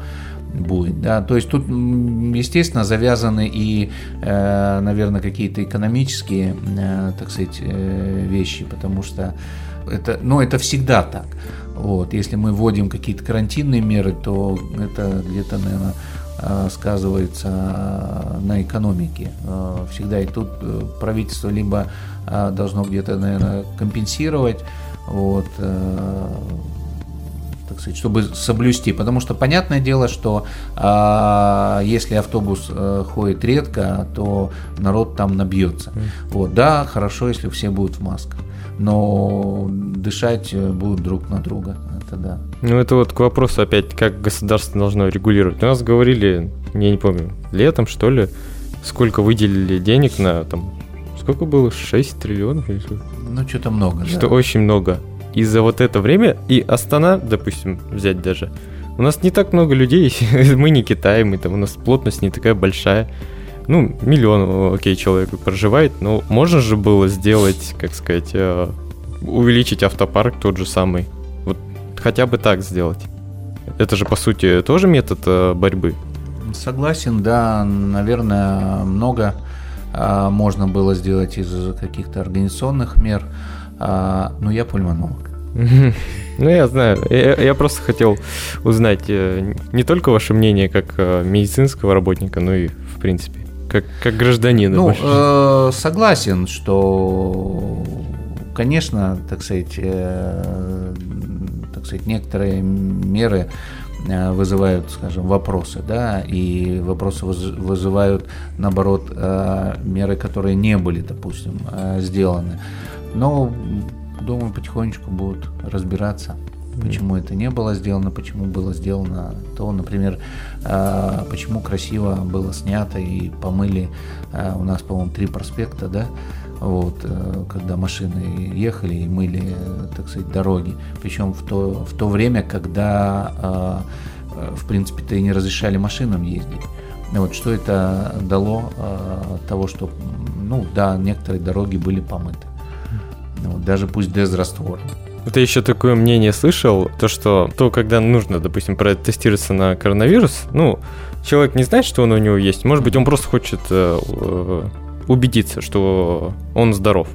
будет. Да? То есть тут, естественно, завязаны и, э, наверное, какие-то экономические, э, так сказать, э, вещи, потому что это, ну, это всегда так. Вот. Если мы вводим какие-то карантинные меры, то это где-то, наверное, а, сказывается а, на экономике. А, всегда и тут э, правительство либо должно где-то, наверное, компенсировать, вот, э, так сказать, чтобы соблюсти. Потому что понятное дело, что если автобус э, ходит редко, то народ там набьется. Вот, да, хорошо, если все будут в масках но дышать э, будут друг на друга. Это да. Ну, это вот к вопросу опять, как государство должно регулировать. У нас говорили, я не помню, летом, что ли, сколько выделили денег на там, сколько было, 6 триллионов или что? Ну, что-то много, Что да. очень много. И за вот это время, и Астана, допустим, взять даже, у нас не так много людей, [LAUGHS] мы не Китай, мы там, у нас плотность не такая большая ну, миллион, окей, человек проживает, но можно же было сделать, как сказать, э, увеличить автопарк тот же самый. Вот хотя бы так сделать. Это же, по сути, тоже метод э, борьбы. Согласен, да, наверное, много а, можно было сделать из каких-то организационных мер, но я пульмонолог. [LAUGHS] Ну, я знаю. Я, я просто хотел узнать э, не только ваше мнение как медицинского работника, но и в принципе. Как, как гражданин. Ну, э, согласен, что, конечно, так сказать, э, так сказать, некоторые меры э, вызывают, скажем, вопросы, да, и вопросы вызывают, наоборот, э, меры, которые не были, допустим, э, сделаны. Но, думаю, потихонечку будут разбираться почему это не было сделано, почему было сделано то, например, а, почему красиво было снято и помыли а, у нас, по-моему, три проспекта, да, вот, э, когда машины ехали и мыли, так сказать, дороги. Причем в то, в то время, когда, а, в принципе-то и не разрешали машинам ездить. Вот, что это дало того, что, ну, да, некоторые дороги были помыты. Вот, даже пусть дезраствором. Вот еще такое мнение слышал, то что то, когда нужно, допустим, протестироваться на коронавирус, ну, человек не знает, что он у него есть, может быть, он просто хочет э, э, убедиться, что он здоров.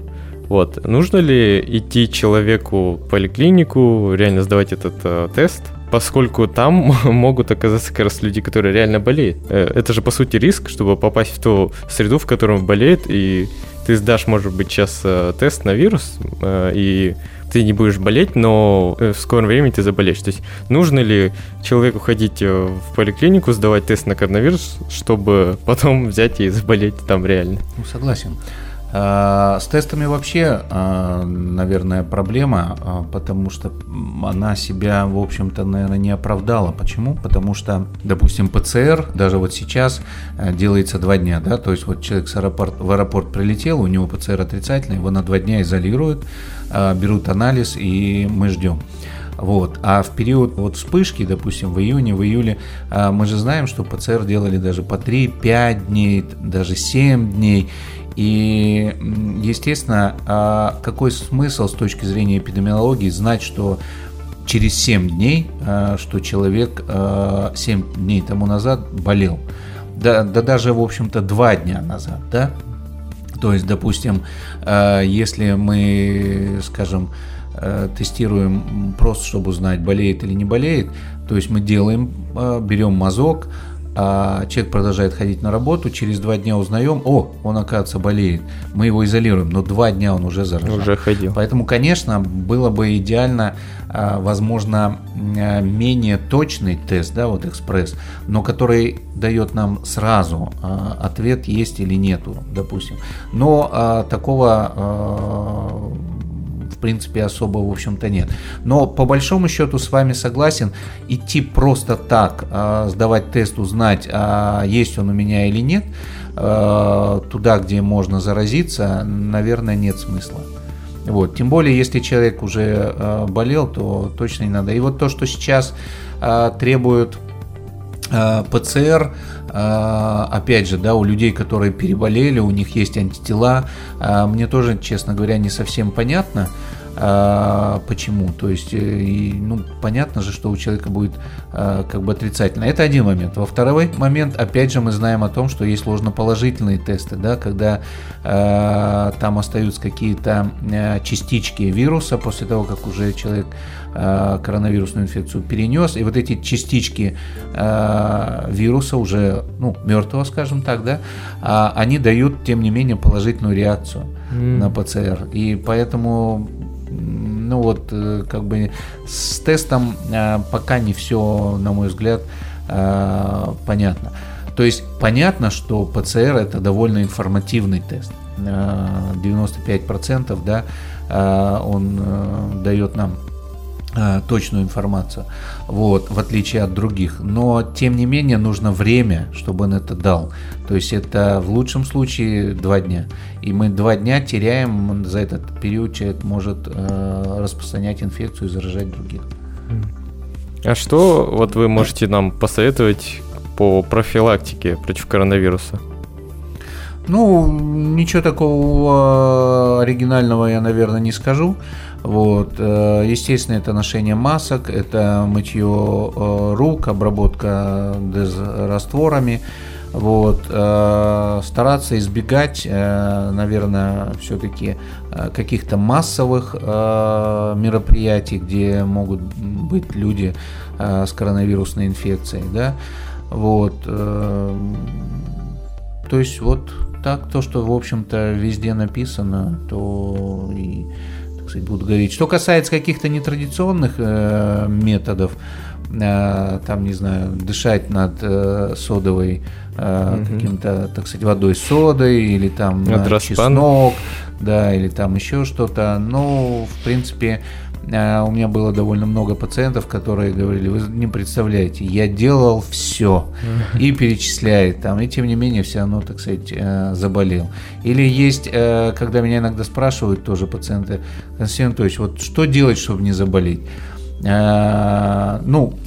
Вот. Нужно ли идти человеку в поликлинику, реально сдавать этот э, тест, поскольку там [LAUGHS] могут оказаться как раз люди, которые реально болеют. Э, это же, по сути, риск, чтобы попасть в ту среду, в которой он болеет, и ты сдашь, может быть, сейчас э, тест на вирус, и ты не будешь болеть, но э, в скором времени ты заболеешь. То есть нужно ли человеку ходить э, в поликлинику, сдавать тест на коронавирус, чтобы [LAUGHS] потом взять и заболеть там реально? Ну, согласен. А, с тестами вообще, а, наверное, проблема, а, потому что она себя, в общем-то, наверное, не оправдала. Почему? Потому что, допустим, ПЦР даже вот сейчас делается два дня, да, то есть вот человек с аэропорт, в аэропорт прилетел, у него ПЦР отрицательный, его на два дня изолируют, берут анализ и мы ждем. Вот. А в период вот вспышки, допустим, в июне, в июле, мы же знаем, что ПЦР делали даже по 3-5 дней, даже 7 дней. И, естественно, а какой смысл с точки зрения эпидемиологии знать, что через 7 дней, а, что человек 7 а, дней тому назад болел? Да, да даже, в общем-то, 2 дня назад, да? То есть, допустим, если мы, скажем, тестируем просто, чтобы узнать, болеет или не болеет, то есть мы делаем, берем мазок, а человек продолжает ходить на работу, через два дня узнаем, о, он, оказывается, болеет. Мы его изолируем, но два дня он уже заражен. Уже ходил. Поэтому, конечно, было бы идеально, а, возможно, а, менее точный тест, да, вот экспресс, но который дает нам сразу а, ответ, есть или нету, допустим. Но такого в принципе, особо, в общем-то, нет. Но по большому счету с вами согласен, идти просто так, э, сдавать тест, узнать, а есть он у меня или нет, э, туда, где можно заразиться, наверное, нет смысла. Вот. Тем более, если человек уже э, болел, то точно не надо. И вот то, что сейчас требуют ПЦР, опять же, да, у людей, которые переболели, у них есть антитела, мне тоже, честно говоря, не совсем понятно, а, почему? То есть, э, ну, понятно же, что у человека будет а, как бы отрицательно. Это один момент. Во второй момент, опять же, мы знаем о том, что есть ложноположительные тесты, да, когда а, там остаются какие-то а, частички вируса после того, как уже человек а, коронавирусную инфекцию перенес, и вот эти частички а, вируса уже, ну, мертвого, скажем так, да, а, они дают, тем не менее, положительную реакцию mm. на ПЦР. И поэтому ну вот, э, как бы с тестом э, пока не все, на мой взгляд, э, понятно. То есть понятно, что ПЦР это довольно информативный тест. 95% да, он дает нам Э, точную информацию, вот, в отличие от других. Но, тем не менее, нужно время, чтобы он это дал. То есть это в лучшем случае два дня. И мы два дня теряем, за этот период человек может э, распространять инфекцию и заражать других. А что вот вы можете нам посоветовать по профилактике против коронавируса? Ну, ничего такого оригинального я, наверное, не скажу. Вот. Э, естественно, это ношение масок, это мытье э, рук, обработка дезрастворами. Вот. Э, стараться избегать, наверное, все-таки каких-то массовых мероприятий, где могут быть люди с коронавирусной инфекцией. Да? Вот. То есть вот так, то, что, в общем-то, везде написано, то и сказать, буду говорить. Что касается каких-то нетрадиционных э, методов, э, там, не знаю, дышать над э, содовой э, угу. каким-то, так сказать, водой содой или там э, чеснок, да, или там еще что-то. Ну, в принципе, у меня было довольно много пациентов, которые говорили, вы не представляете, я делал все и перечисляет там, и тем не менее все равно, так сказать, э, заболел. Или есть, э, когда меня иногда спрашивают тоже пациенты, Константин Анатольевич, вот что делать, чтобы не заболеть? Ну,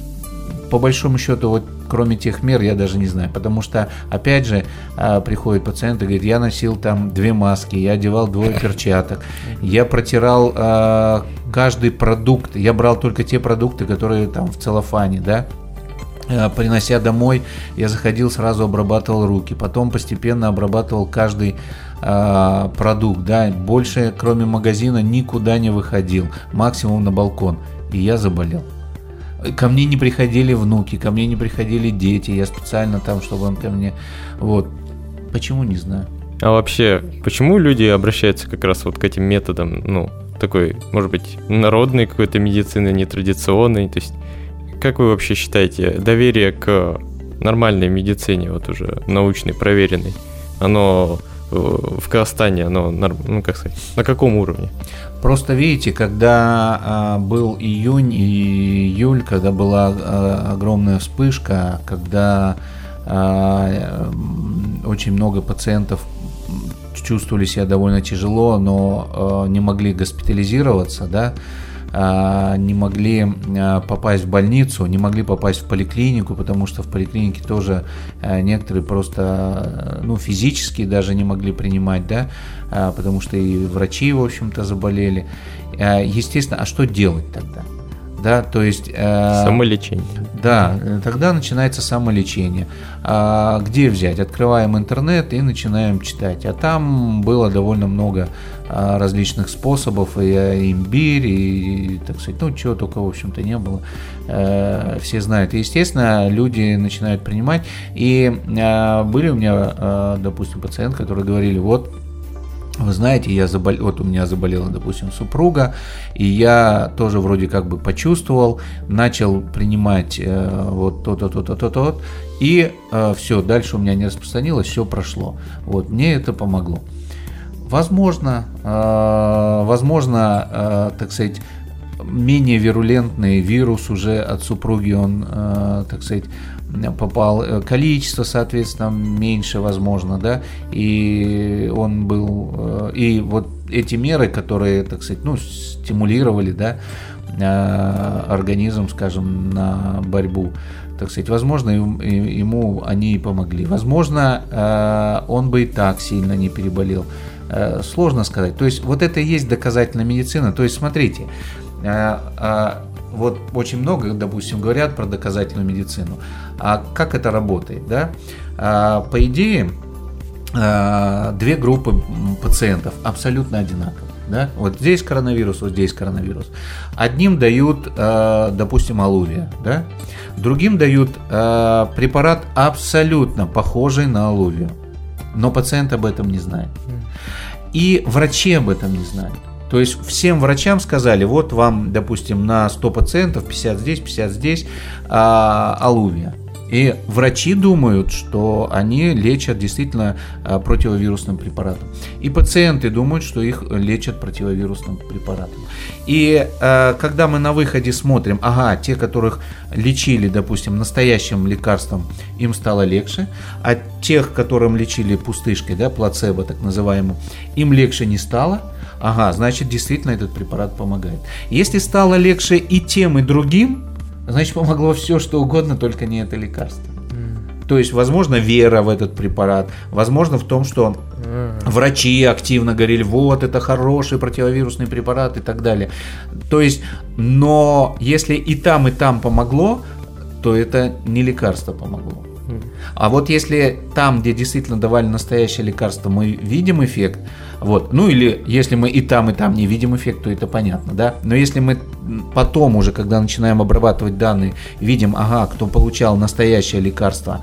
по большому счету, вот кроме тех мер я даже не знаю, потому что, опять же, а, приходит пациент и говорит, я носил там две маски, я одевал двое перчаток, я протирал а, каждый продукт, я брал только те продукты, которые там в целлофане, да, а, принося домой, я заходил, сразу обрабатывал руки, потом постепенно обрабатывал каждый продукт, да, больше, кроме магазина, никуда не выходил, максимум на балкон, и я заболел. Ко мне не приходили внуки, ко мне не приходили дети, я специально там, чтобы он ко мне... Вот. Почему, не знаю. А вообще, почему люди обращаются как раз вот к этим методам, ну, такой, может быть, народной какой-то медицины, нетрадиционной, то есть как вы вообще считаете, доверие к нормальной медицине, вот уже научной, проверенной, оно в Казахстане, оно, ну как сказать, на каком уровне? Просто видите, когда а, был июнь и июль, когда была а, огромная вспышка, когда а, очень много пациентов чувствовали себя довольно тяжело, но а, не могли госпитализироваться, да, не могли а, попасть в больницу, не могли попасть в поликлинику, потому что в поликлинике тоже а, некоторые просто ну, физически даже не могли принимать, да, потому что и врачи, в общем-то, заболели. Естественно, а что делать тогда? Да, то есть... Э, Самолечение. Да, тогда начинается самолечение. А где взять? Открываем интернет и начинаем читать. А там было довольно много а, различных способов, и имбирь, и, так сказать, ну, чего только, в общем-то, не было. Э, все знают. И, естественно, люди начинают принимать. И а, были у меня, а, допустим, пациенты, которые говорили, вот, вы знаете, я забол... вот у меня заболела, допустим, супруга, и я тоже вроде как бы почувствовал, начал принимать э, вот то-то, то-то, то-то, и э, все, дальше у меня не распространилось, все прошло. Вот, мне это помогло. Возможно, э, возможно, э, так сказать, менее вирулентный вирус уже от супруги, он, э, так сказать, попал, э, количество, соответственно, меньше, возможно, да, и он был, э, и вот эти меры, которые, так сказать, ну, стимулировали, да, э, организм, скажем, на борьбу, так сказать, возможно, ему они и помогли. Возможно, он бы и так сильно не переболел. Сложно сказать. То есть вот это и есть доказательная медицина. То есть смотрите, вот очень много, допустим, говорят про доказательную медицину. А как это работает? Да? А, по идее, а, две группы пациентов абсолютно одинаковые. Да? Вот здесь коронавирус, вот здесь коронавирус. Одним дают, а, допустим, алувия, да? другим дают а, препарат абсолютно похожий на алувию, но пациент об этом не знает. И врачи об этом не знают. То есть всем врачам сказали, вот вам, допустим, на 100 пациентов, 50 здесь, 50 здесь, а, алувия. И врачи думают, что они лечат действительно а, противовирусным препаратом. И пациенты думают, что их лечат противовирусным препаратом. И а, когда мы на выходе смотрим, ага, те, которых лечили, допустим, настоящим лекарством, им стало легче, а тех, которым лечили пустышкой, да, плацебо так называемым, им легче не стало, ага, значит, действительно этот препарат помогает. Если стало легче и тем, и другим, значит, помогло все, что угодно, только не это лекарство. То есть, возможно, вера в этот препарат, возможно, в том, что врачи активно говорили, вот, это хороший противовирусный препарат и так далее. То есть, но если и там, и там помогло, то это не лекарство помогло. А вот если там, где действительно давали настоящее лекарство, мы видим эффект, вот, ну или если мы и там, и там не видим эффект, то это понятно, да. Но если мы потом уже, когда начинаем обрабатывать данные, видим, ага, кто получал настоящее лекарство,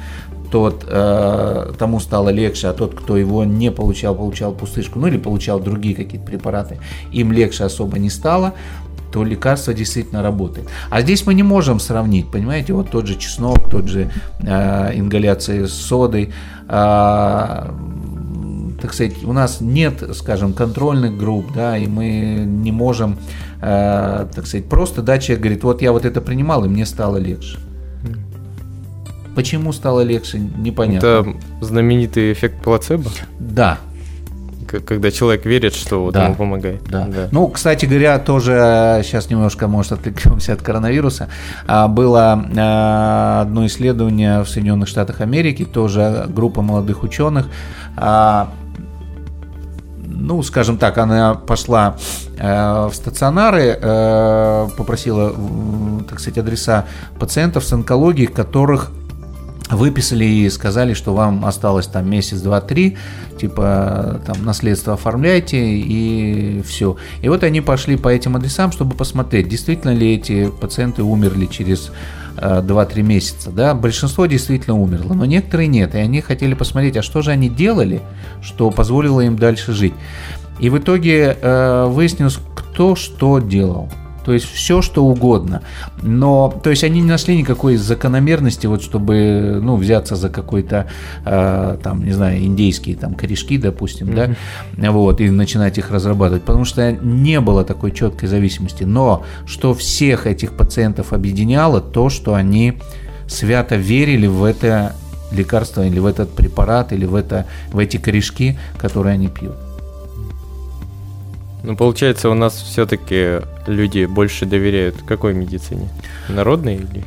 тот э, тому стало легче, а тот, кто его не получал, получал пустышку, ну или получал другие какие-то препараты, им легче особо не стало, то лекарство действительно работает. А здесь мы не можем сравнить, понимаете, вот тот же чеснок, тот же э, ингаляция с содой, э, так сказать, у нас нет, скажем, контрольных групп, да, и мы не можем, э, так сказать, просто да, человек говорит, вот я вот это принимал, и мне стало легче. Почему стало легче, непонятно. Это знаменитый эффект плацебо? Да, когда человек верит, что вот да, ему помогает. Да. да. Ну, кстати говоря, тоже сейчас немножко, может, отвлекемся от коронавируса. А, было а, одно исследование в Соединенных Штатах Америки, тоже группа молодых ученых. А, ну, скажем так, она пошла в стационары, попросила, так сказать, адреса пациентов с онкологией, которых выписали и сказали, что вам осталось там месяц, два, три, типа там наследство оформляйте и все. И вот они пошли по этим адресам, чтобы посмотреть, действительно ли эти пациенты умерли через 2-3 э, месяца. Да? Большинство действительно умерло, но некоторые нет. И они хотели посмотреть, а что же они делали, что позволило им дальше жить. И в итоге э, выяснилось, кто что делал то есть все, что угодно. Но, то есть они не нашли никакой закономерности, вот чтобы, ну, взяться за какой-то, э, там, не знаю, индейские там корешки, допустим, mm-hmm. да, вот, и начинать их разрабатывать, потому что не было такой четкой зависимости. Но что всех этих пациентов объединяло, то, что они свято верили в это лекарство или в этот препарат или в, это, в эти корешки, которые они пьют. Ну, получается, у нас все-таки люди больше доверяют какой медицине? Народной или?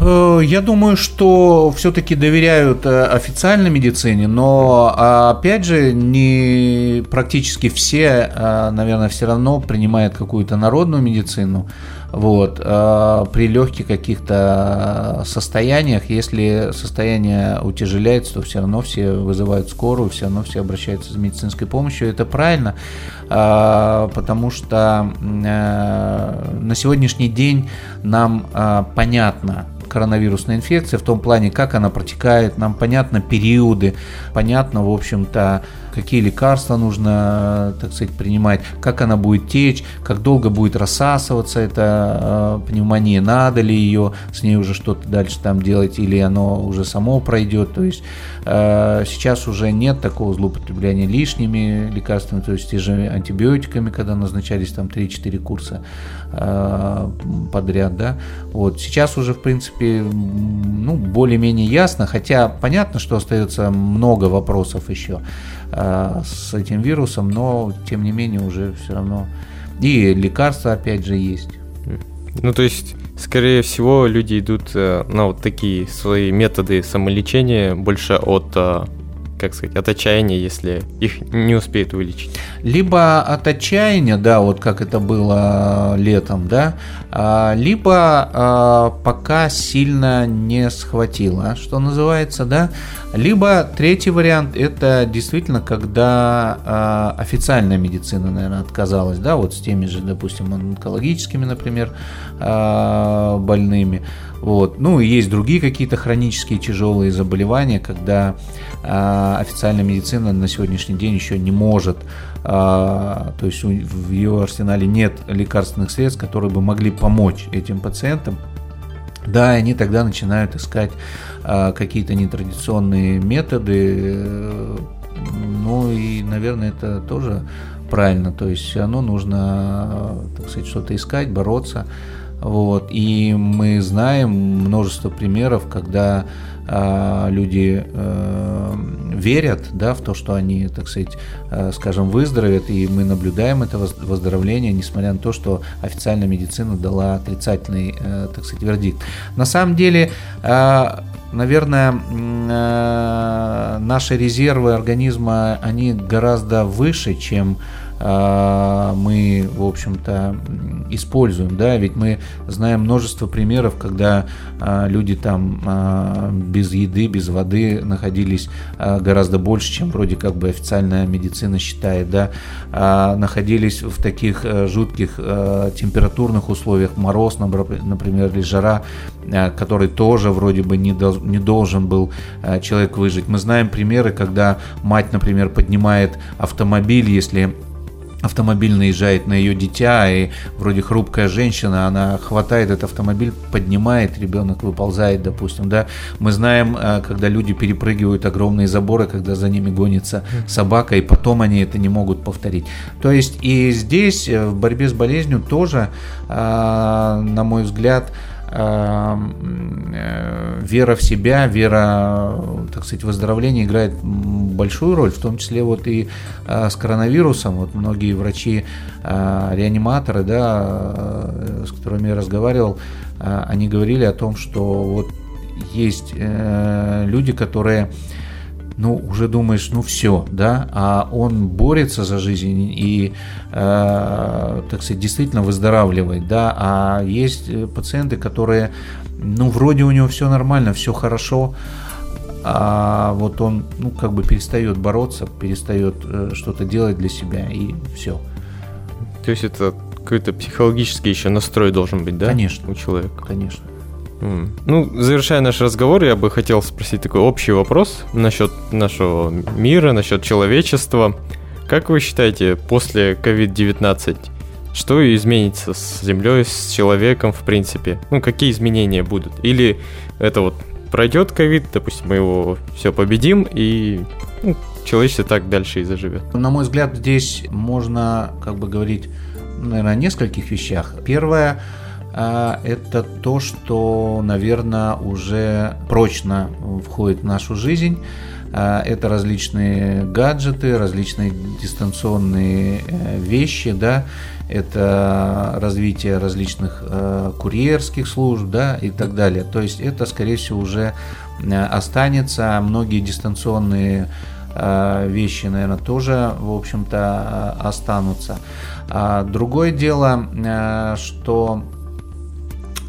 Э, я думаю, что все-таки доверяют э, официальной медицине, но опять же не практически все, э, наверное, все равно принимают какую-то народную медицину. Вот. А при легких каких-то состояниях, если состояние утяжеляется, то все равно все вызывают скорую, все равно все обращаются за медицинской помощью. Это правильно, а, потому что э, на сегодняшний день нам а, понятно, коронавирусная инфекция в том плане, как она протекает, нам понятно периоды, понятно, в общем-то, какие лекарства нужно, так сказать, принимать, как она будет течь, как долго будет рассасываться эта э, пневмония, надо ли ее с ней уже что-то дальше там делать, или оно уже само пройдет. То есть э, сейчас уже нет такого злоупотребления лишними лекарствами, то есть те же антибиотиками, когда назначались там 3-4 курса э, подряд, да. Вот сейчас уже, в принципе, ну, более-менее ясно, хотя понятно, что остается много вопросов еще. Э, с этим вирусом, но тем не менее уже все равно и лекарства опять же есть. Ну то есть, скорее всего, люди идут э, на вот такие свои методы самолечения больше от э, как сказать, от отчаяния, если их не успеют вылечить. Либо от отчаяния, да, вот как это было летом, да, а, либо а, пока сильно не схватило, что называется, да, либо третий вариант – это действительно, когда а, официальная медицина, наверное, отказалась, да, вот с теми же, допустим, онкологическими, например, больными, вот. Ну, и есть другие какие-то хронические тяжелые заболевания, когда э, официальная медицина на сегодняшний день еще не может, э, то есть в ее арсенале нет лекарственных средств, которые бы могли помочь этим пациентам. Да, они тогда начинают искать э, какие-то нетрадиционные методы, э, ну и, наверное, это тоже правильно, то есть равно нужно, так сказать, что-то искать, бороться. Вот. И мы знаем множество примеров, когда э, люди э, верят да, в то, что они, так сказать, э, скажем, выздоровеют, и мы наблюдаем это выздоровление, несмотря на то, что официальная медицина дала отрицательный, э, так сказать, вердикт. На самом деле, э, наверное, э, наши резервы организма, они гораздо выше, чем мы, в общем-то, используем, да, ведь мы знаем множество примеров, когда а, люди там а, без еды, без воды находились гораздо больше, чем вроде как бы официальная медицина считает, да, находились в таких э, жутких э, температурных условиях, мороз, например, или жара, который тоже вроде бы не, не должен был человек выжить. Мы знаем примеры, когда мать, например, поднимает автомобиль, если автомобиль наезжает на ее дитя, и вроде хрупкая женщина, она хватает этот автомобиль, поднимает, ребенок выползает, допустим, да. Мы знаем, э, когда люди перепрыгивают огромные заборы, когда за ними гонится собака, и потом они это не могут повторить. То есть и здесь э, в борьбе с болезнью тоже, э, на мой взгляд, вера в себя, вера, так сказать, выздоровление играет большую роль, в том числе вот и э, с коронавирусом. Вот многие врачи, э, реаниматоры, да, с которыми я разговаривал, они говорили о том, что вот есть люди, которые ну, уже думаешь, ну все, да, а он борется за жизнь и, э, так сказать, действительно выздоравливает, да, а есть э, пациенты, которые, ну, вроде у него все нормально, все хорошо, а вот он, ну, как бы перестает бороться, перестает э, что-то делать для себя и все. То есть это какой-то психологический еще настрой должен быть, да? Конечно. У человека. Конечно. Ну, завершая наш разговор, я бы хотел спросить такой общий вопрос насчет нашего мира, насчет человечества. Как вы считаете, после COVID-19 что изменится с Землей, с человеком, в принципе? Ну, какие изменения будут? Или это вот пройдет ковид, допустим, мы его все победим, и ну, человечество так дальше и заживет? На мой взгляд, здесь можно как бы говорить, наверное, о нескольких вещах. Первое – это то, что, наверное, уже прочно входит в нашу жизнь. А, это различные гаджеты, различные дистанционные э, вещи, да, это развитие различных э, курьерских служб, да, и так далее. То есть это, скорее всего, уже э, останется. Многие дистанционные вещи, наверное, тоже, в общем-то, останутся. А другое дело, что а,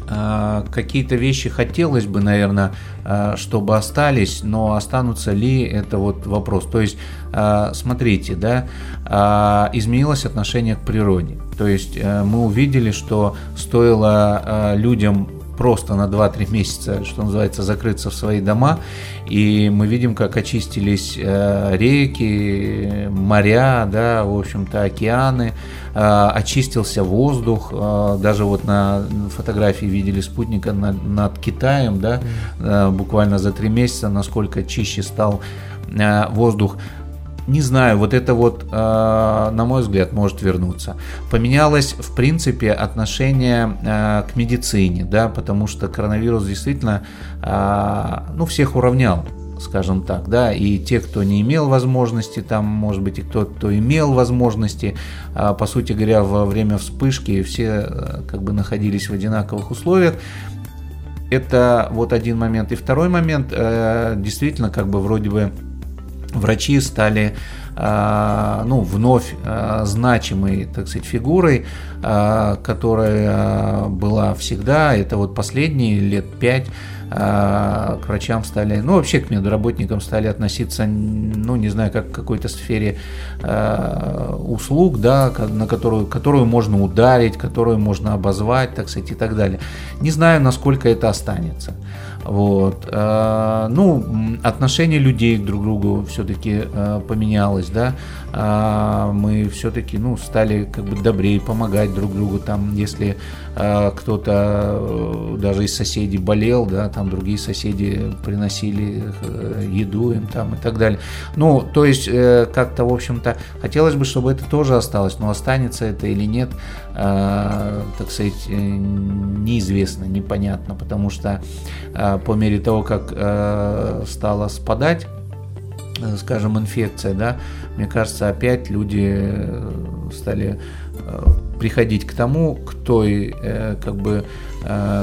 какие-то вещи хотелось бы, наверное, а, чтобы остались, но останутся ли, это вот вопрос. То есть, а, смотрите, да, изменилось отношение к природе. То есть э, мы увидели, что стоило людям просто на 2-3 месяца, что называется, закрыться в свои дома. И мы видим, как очистились э, реки, моря, да, в общем-то, океаны, э, очистился воздух. Э, даже вот на фотографии видели спутника над, над Китаем, да, буквально за 3 месяца, насколько чище стал воздух не знаю, вот это вот, э, на мой взгляд, может вернуться. Поменялось, в принципе, отношение э, к медицине, да, потому что коронавирус действительно, э, ну, всех уравнял скажем так, да, и те, кто не имел возможности, там, может быть, и кто, кто имел возможности, по сути говоря, во время вспышки все как бы находились в одинаковых условиях. Это вот один момент. И второй момент, действительно, как бы вроде бы врачи стали а, ну, вновь а, значимой, так сказать, фигурой, а, которая была всегда, это вот последние лет пять к врачам стали, ну, вообще к медработникам стали относиться, ну, не знаю, как к какой-то сфере услуг, да, на которую, которую можно ударить, которую можно обозвать, так сказать, и так далее. Не знаю, насколько это останется. Вот. А, ну, отношение людей друг к другу все-таки а, поменялось, да. А, мы все-таки, ну, стали как бы добрее помогать друг другу. Там, если кто-то э, даже из соседей болел, да, там другие соседи приносили э, еду им там и так далее. Ну, то есть, э, как-то, в общем-то, хотелось бы, чтобы это тоже осталось, но останется это или нет, так сказать, неизвестно, непонятно, потому что по мере того, как стала спадать, скажем, инфекция, да, мне кажется, опять люди стали приходить к тому, к той как бы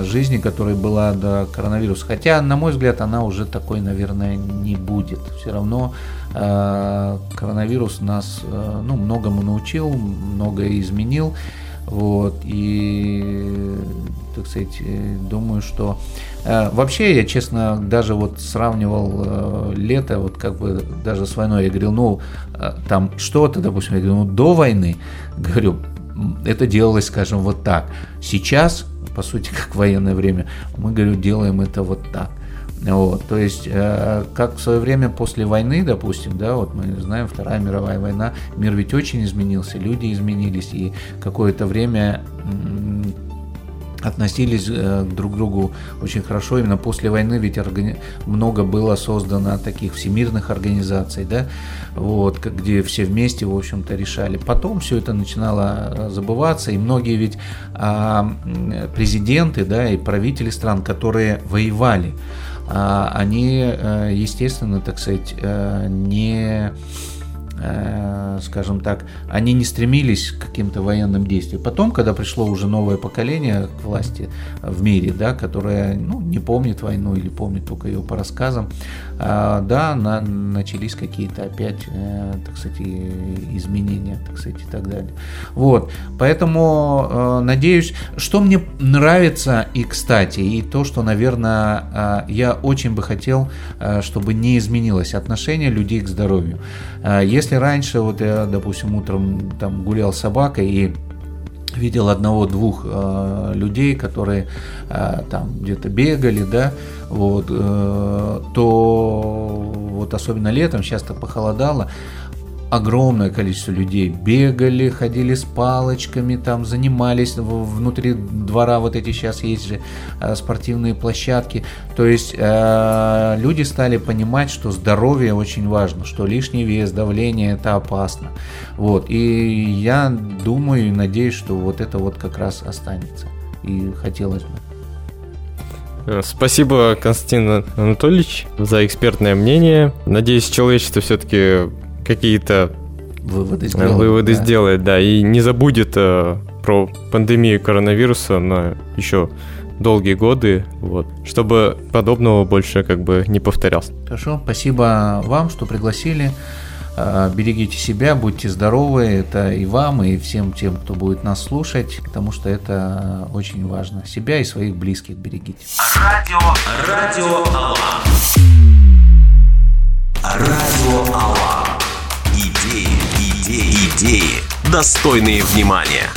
жизни, которая была до коронавируса. Хотя, на мой взгляд, она уже такой, наверное, не будет. Все равно коронавирус нас ну, многому научил, многое изменил. Вот, и, так сказать, думаю, что Э, вообще, я, честно, даже вот сравнивал э, лето, вот как бы даже с войной, я говорил, ну, э, там что-то, допустим, я говорю, ну, до войны, [LAUGHS] говорю, это делалось, скажем, вот так. Сейчас, по сути, [LAUGHS] как военное время, мы, говорю, делаем это вот так. Вот, то есть, э, как в свое время после войны, допустим, да, вот мы знаем, Вторая мировая война, мир ведь очень изменился, люди изменились, и какое-то время относились э, друг к другу очень хорошо. Именно после войны ведь органи... много было создано таких всемирных организаций, да, вот, где все вместе, в общем-то, решали. Потом все это начинало э, забываться, и многие ведь а, президенты, да, и правители стран, которые воевали, а, они, э, естественно, так сказать, не Э, скажем так, они не стремились к каким-то военным действиям. Потом, когда пришло уже новое поколение к власти в мире, да, которое ну, не помнит войну или помнит только ее по рассказам, э, да, на, начались какие-то опять, э, так сказать, изменения, так сказать, и так далее. Вот, поэтому надеюсь, что мне нравится и, кстати, и то, что, наверное, я очень бы хотел, чтобы не изменилось отношение людей к здоровью. Если если раньше, вот я, допустим, утром там гулял с собакой и видел одного-двух э, людей, которые э, там где-то бегали, да, вот, э, то вот особенно летом, часто похолодало, огромное количество людей бегали, ходили с палочками, там занимались внутри двора, вот эти сейчас есть же э, спортивные площадки. То есть э, люди стали понимать, что здоровье очень важно, что лишний вес, давление это опасно. Вот. И я думаю и надеюсь, что вот это вот как раз останется. И хотелось бы. Э, спасибо, Константин Анатольевич, за экспертное мнение. Надеюсь, человечество все-таки какие-то выводы сделает, выводы да. сделает, да, и не забудет э, про пандемию коронавируса на еще долгие годы, вот, чтобы подобного больше как бы не повторялось. Хорошо, спасибо вам, что пригласили. Э, берегите себя, будьте здоровы, это и вам, и всем тем, кто будет нас слушать, потому что это очень важно. Себя и своих близких берегите. Радио, радио Алан. Радио Алан. Идеи, достойные внимания.